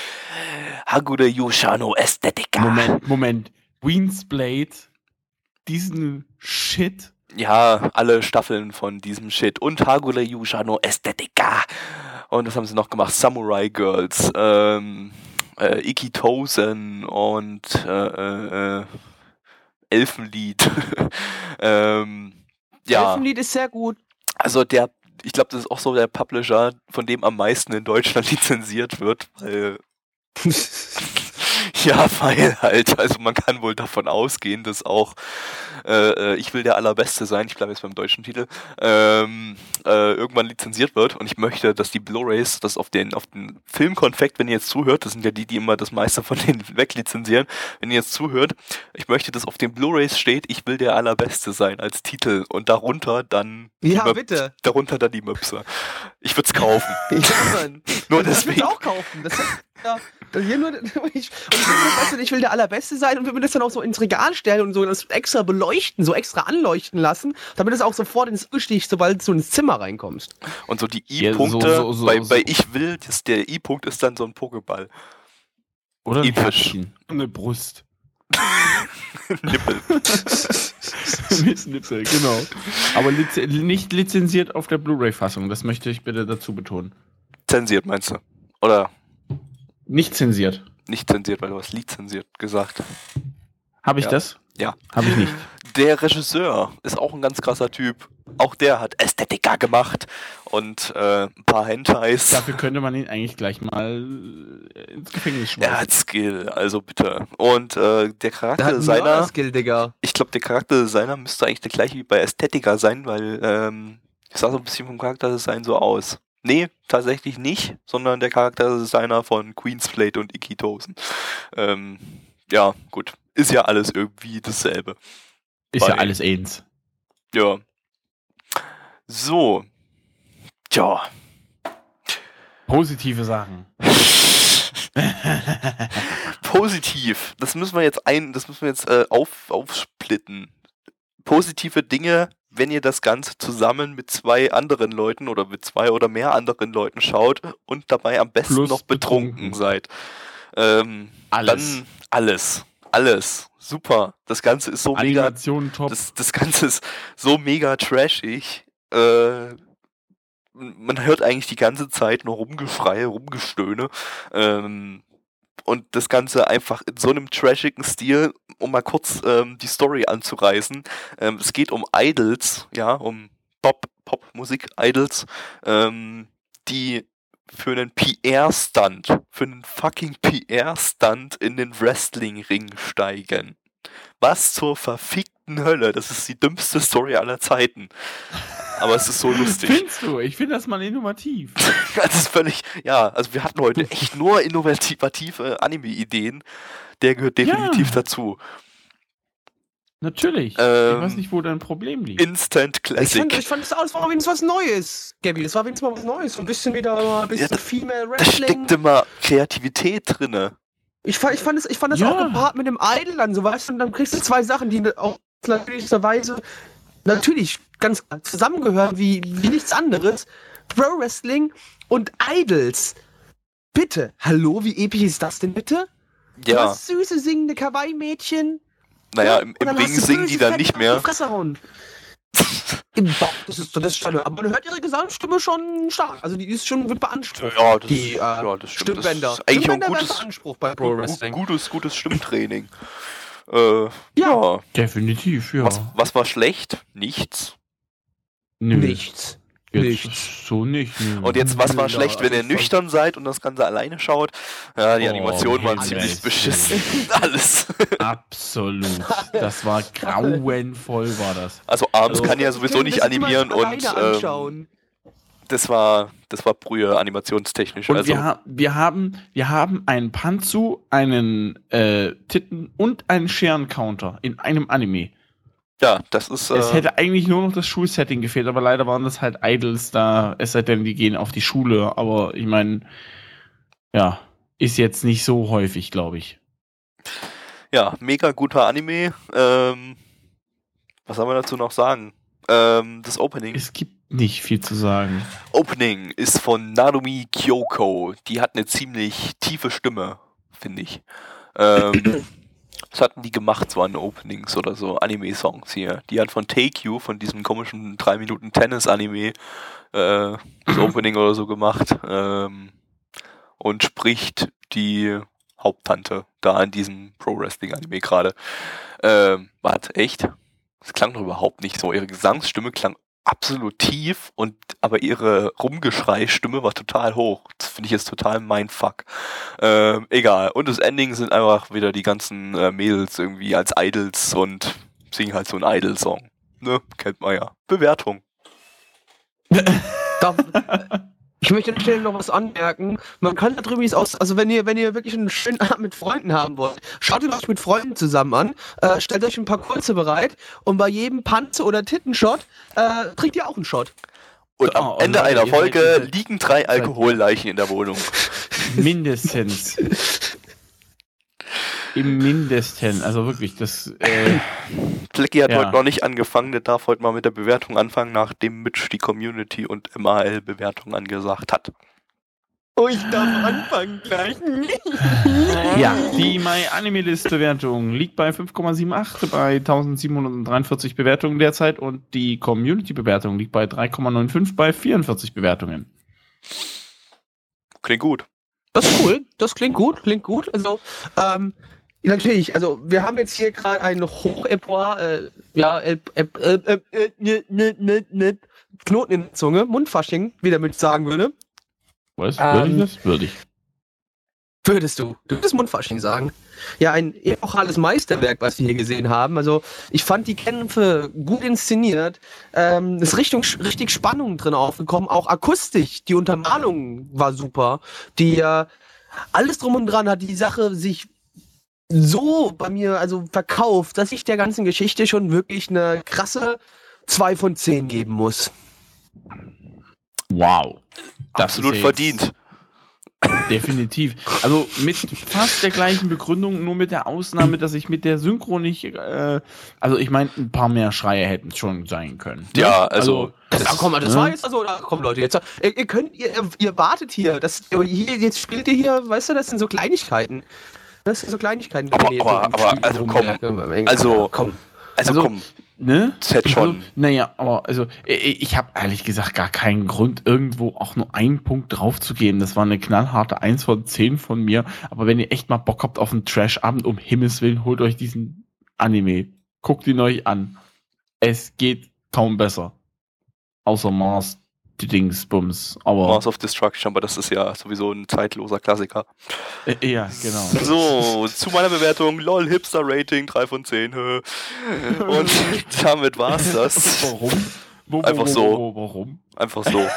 Hagure Yoshano Ästhetica. Moment, Moment. Queen's Blade, diesen Shit. Ja, alle Staffeln von diesem Shit. Und Hagure Yoshano Ästhetica. Und was haben sie noch gemacht? Samurai Girls. Ähm äh, Ikitosen und äh, äh, äh Elfenlied. [laughs] ähm, ja. Elfenlied ist sehr gut. Also der, ich glaube, das ist auch so der Publisher, von dem am meisten in Deutschland [laughs] lizenziert wird, weil [laughs] [laughs] Ja, weil halt, also man kann wohl davon ausgehen, dass auch äh, äh, Ich will der Allerbeste sein, ich bleibe jetzt beim deutschen Titel, ähm, äh, irgendwann lizenziert wird und ich möchte, dass die Blu-Rays das auf den, auf den Filmkonfekt, wenn ihr jetzt zuhört, das sind ja die, die immer das meiste von denen [laughs] weglizenzieren, wenn ihr jetzt zuhört, ich möchte, dass auf den Blu-Rays steht, ich will der Allerbeste sein als Titel und darunter dann ja, Möp bitte. darunter dann die Möpse. Ich würde [laughs] es kaufen. ja, Nur deswegen. Ich auch kaufen. Das ja, hier nur, [laughs] ich, und ich, weißt du, ich will der Allerbeste sein und wir würden das dann auch so ins Regal stellen und so das extra beleuchten, so extra anleuchten lassen, damit es auch sofort ins Auge sticht, sobald du ins Zimmer reinkommst. Und so die I-Punkte, ja, so, so, so, bei, bei Ich will, das, der I-Punkt ist dann so ein Pokéball. Oder ein Herzchen. Eine Brust. [laughs] Nippel. [laughs] Nippel, genau. Aber liz nicht lizenziert auf der Blu-ray-Fassung, das möchte ich bitte dazu betonen. Zensiert, meinst du? Oder? Nicht zensiert. Nicht zensiert, weil du hast lizenziert gesagt. Habe ich ja. das? Ja. Habe ich nicht. Der Regisseur ist auch ein ganz krasser Typ. Auch der hat Ästhetika gemacht und äh, ein paar Hentais. Dafür könnte man ihn eigentlich gleich mal äh, ins Gefängnis schmeißen. Er hat Skill, also bitte. Und äh, der Charakter seiner. Skill, Digga. Ich glaube, der Charakter seiner müsste eigentlich der gleiche wie bei Ästhetika sein, weil ähm, ich sah so ein bisschen vom Charakterdesign so aus. Nee, tatsächlich nicht, sondern der Charakterdesigner von Queensplate und Ikitosen. Ähm, ja, gut. Ist ja alles irgendwie dasselbe. Ist Bei, ja alles eins. Ja. So. Tja. Positive Sachen. [laughs] Positiv. Das müssen wir jetzt ein, das müssen wir jetzt äh, auf, aufsplitten. Positive Dinge wenn ihr das Ganze zusammen mit zwei anderen Leuten oder mit zwei oder mehr anderen Leuten schaut und dabei am besten Plus noch betrunken, betrunken seid. Ähm, alles. Dann alles. Alles. super. Das Ganze ist so mega Animation top. das, das Ganze ist so mega trashig. Äh, man hört eigentlich die ganze Zeit nur Rumgeschreie, Rumgestöhne. Ähm, und das Ganze einfach in so einem trashigen Stil, um mal kurz ähm, die Story anzureißen. Ähm, es geht um Idols, ja, um Pop, Pop-Musik-Idols, ähm, die für einen PR-Stunt, für einen fucking PR-Stunt in den Wrestling-Ring steigen. Was zur verfickten Hölle? Das ist die dümmste Story aller Zeiten. Aber es ist so lustig. Findest du? Ich finde das mal innovativ. [laughs] Das ist völlig, ja, also wir hatten heute echt nur innovative Anime-Ideen. Der gehört definitiv Ja. dazu. Natürlich. Ähm, ich weiß nicht, wo dein Problem liegt. Instant Ich fand, Classic. ich fand das, das war wenigstens was Neues, Gabby. Das war wenigstens mal was Neues. So ein bisschen wieder ein bisschen da- Female Da Wrestling. steckt immer Kreativität drinne. Ich fand, ich fand das, ich fand das Ja. auch gepaart mit dem Idol dann, so weißt du, und dann kriegst du zwei Sachen, die auch natürlicherweise natürlich ganz zusammengehören wie, wie nichts anderes. Pro Wrestling und Idols. Bitte, hallo, wie episch ist das denn bitte? Ja, hast süße singende Kawaii-Mädchen. naja, Ja, im, im Ring singen die dann Fett nicht mehr. Im Bauch, das ist, das ist schon, aber man hört ihre Gesangsstimme schon stark. Also die ist schon, wird beansprucht. Ja, das, die äh, ja, das stimmt. Stimmbänder. Das ist eigentlich ein Stimmbänder werden gutes, beansprucht bei Pro Wrestling. gutes, gutes Stimmtraining. Äh, Ja. ja. Definitiv, ja. Was, was war schlecht? Nichts. Nö, Nichts. jetzt nichts. So nicht. Nö. Und jetzt, was war Ja, schlecht, wenn ihr nüchtern seid und das Ganze alleine schaut? Ja, die Oh, Animationen waren ziemlich beschissen. [laughs] Alles. Absolut. Das war grauenvoll, war das. Also abends Also- kann ja sowieso nicht animieren und ähm, anschauen. Das war das war Brühe animationstechnisch. Und also wir, ha wir, haben, wir haben einen Panzu, einen äh, Titten und einen Scherencounter in einem Anime. ja, das ist Es äh, hätte eigentlich nur noch das Schulsetting gefehlt, aber leider waren das halt Idols da, es sei denn, die gehen auf die Schule. Aber ich meine, ja, ist jetzt nicht so häufig, glaube ich. ja mega guter Anime. Ähm, was soll man dazu noch sagen? Ähm, das Opening. Es gibt nicht viel zu sagen. Opening ist von Narumi Kyoko. Die hat eine ziemlich tiefe Stimme, finde ich. Ähm, [coughs] was hatten die gemacht, so an Openings oder so, Anime-Songs hier? Die hat von Take You, von diesem komischen 3 Minuten Tennis-Anime, äh, das [coughs] Opening oder so gemacht. Ähm, und spricht die Haupttante da in diesem Pro-Wrestling-Anime gerade. Ähm, warte, echt? Das klang doch überhaupt nicht so. Ihre Gesangsstimme klang absolut tief und aber ihre Rumgeschrei-Stimme war total hoch. Das finde ich jetzt total mindfuck. Ähm, egal. Und das Ending sind einfach wieder die ganzen äh, Mädels irgendwie als Idols und singen halt so einen Idol-Song. Ne? Kennt man ja. Bewertung. [laughs] Ich möchte an der Stelle noch was anmerken. Man kann da drüben aus, also wenn ihr, wenn ihr wirklich einen schönen [laughs] Abend mit Freunden haben wollt, schaut euch mit Freunden zusammen an, äh, stellt euch ein paar kurze bereit und bei jedem Panzer- oder Tittenshot äh, trinkt ihr auch einen Shot. Und am Oh, oh Ende Leute, einer Folge seid- liegen drei Alkoholleichen in der Wohnung. [laughs] Mindestens. [laughs] Im Mindesten. Also wirklich, das. Äh, Flecky hat Ja. heute noch nicht angefangen, der darf heute mal mit der Bewertung anfangen, nachdem Mitch die Community und MAL-Bewertung angesagt hat. Oh, ich darf anfangen gleich. [laughs] ja, die My Anime List Bewertung liegt bei 5,78 bei 1743 Bewertungen derzeit und die Community Bewertung liegt bei 3,95 bei 44 Bewertungen. Klingt gut. Das ist cool, das klingt gut, klingt gut. Also, ähm, natürlich, also wir haben jetzt hier gerade ein Hochepoir, äh, ja, äh, äh, äh, äh, ne, ne, ne, Knoten in der Zunge, Mundfasching, wie der mit sagen würde. Was? Ähm, Würde ich das? Würde ich. Würdest du, du würdest Mundfasching sagen. Ja, ein epochales Meisterwerk, was wir hier gesehen haben. Also, ich fand die Kämpfe gut inszeniert. Ähm, ist Richtung, richtig Spannung drin aufgekommen. Auch akustisch, die Untermalung war super. Die, äh, alles drum und dran hat die Sache sich so bei mir also verkauft, dass ich der ganzen Geschichte schon wirklich eine krasse 2 von 10 geben muss. Wow. Das Absolut verdient. Definitiv. Also mit fast der gleichen Begründung, nur mit der Ausnahme, dass ich mit der Synchro nicht. Äh, also ich meine, ein paar mehr Schreie hätten es schon sein können. ne? Ja, also- Das, ah, komm mal, das ne? war jetzt, also, komm Leute, jetzt, ihr, ihr könnt, ihr, ihr wartet hier, das, hier, jetzt spielt ihr hier, weißt du, das sind so Kleinigkeiten. Das sind so Kleinigkeiten. Aber- die aber- so aber, also komm, also- komm. Also, Also- komm, Ne? Z schon. Also, naja, aber also ich, habe ehrlich gesagt gar keinen Grund, irgendwo auch nur einen Punkt drauf zu geben. Das war eine knallharte 1 von 10 von mir. Aber wenn ihr echt mal Bock habt auf einen Trash-Abend, um Himmels Willen, holt euch diesen Anime. Guckt ihn euch an. Es geht kaum besser. Außer Mars, Dingsbums. Aber Mars of Destruction, aber das ist ja sowieso ein zeitloser Klassiker. äh, ja, genau. So, zu meiner Bewertung, lol, Hipster-Rating, 3 von 10. hä. Und [laughs] damit war's das. Warum? Wo, Einfach so. Wo, wo, warum? Einfach so. [laughs]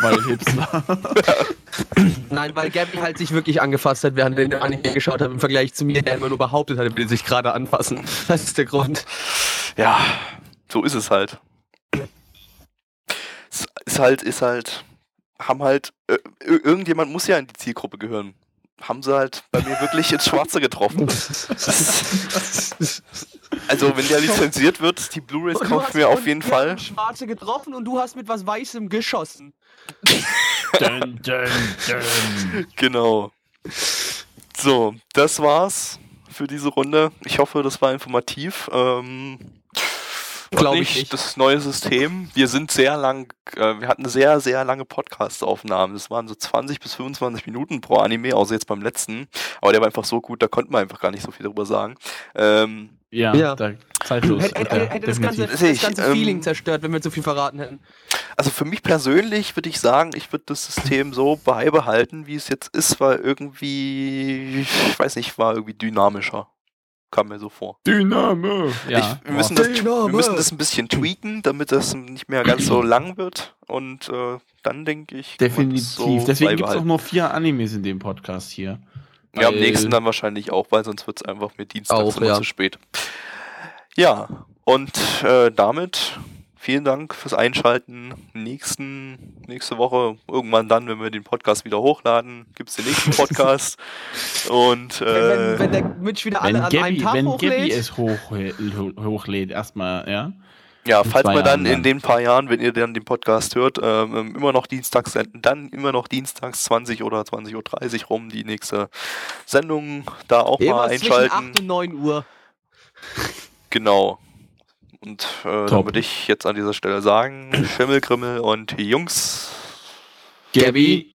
Weil Hipster. [laughs] Nein, weil Gabby halt sich wirklich angefasst hat, während er den Anime geschaut hat, im Vergleich zu mir, der immer nur behauptet hat, er will sich gerade anfassen. Das ist der Grund. Ja, so ist es halt. Ist halt, ist halt, haben halt, äh, ir- irgendjemand muss ja in die Zielgruppe gehören. Haben sie halt bei mir wirklich ins Schwarze getroffen. [laughs] Also, wenn der lizenziert wird, die Blu-rays Und du kaufe hast ich mir auf jeden wir Fall. Schwarze getroffen und du hast mit was Weißem geschossen. [laughs] [laughs] dun, dun, dun. Genau. So, das war's für diese Runde. Ich hoffe, das war informativ. Ähm, Glaub nicht, ich nicht. Das neue System. Wir sind sehr lang, äh, wir hatten sehr, sehr lange Podcast-Aufnahmen. Das waren so 20 bis 25 Minuten pro Anime, außer jetzt beim letzten. Aber der war einfach so gut, da konnte man einfach gar nicht so viel darüber sagen. Ähm, Ja, Ja. Da, zeitlos. Hätte, hätte, hätte das ganze, das ich, ganze ähm, Feeling zerstört, wenn wir zu viel verraten hätten. also für mich persönlich würde ich sagen, ich würde das System so beibehalten, wie es jetzt ist, weil irgendwie, ich weiß nicht, war irgendwie dynamischer. Kam mir so vor. Dynamo. Ja, ich, wir, müssen das, wir Dynamo. müssen das ein bisschen tweaken, damit das nicht mehr ganz so lang wird. Und äh, dann denke ich. Definitiv. so Deswegen gibt es auch nur vier Animes in dem Podcast hier. Ja, am nächsten dann wahrscheinlich auch, weil sonst wird es einfach mit Dienstag Auch, immer ja. zu spät. Ja, und äh, damit vielen Dank fürs Einschalten. Nächsten, nächste Woche, irgendwann dann, wenn wir den Podcast wieder hochladen, gibt es den nächsten Podcast. [laughs] und wenn, äh, wenn der Mitch wieder Wenn alle an einem Gabby, Tag wenn hochlädt. Gabby es hoch, ho- hochlädt, erstmal, ja. Ja, In falls wir dann in den paar Jahren, wenn ihr dann den Podcast hört, ähm, immer noch dienstags senden, dann immer noch dienstags 20 oder 20.30 Uhr rum die nächste Sendung da auch mal Immer zwischen einschalten. 8 und 9 Uhr. Genau. Und äh, dann würde ich jetzt an dieser Stelle sagen, [clears throat] Schimmelgrimmel und Jungs, Gabby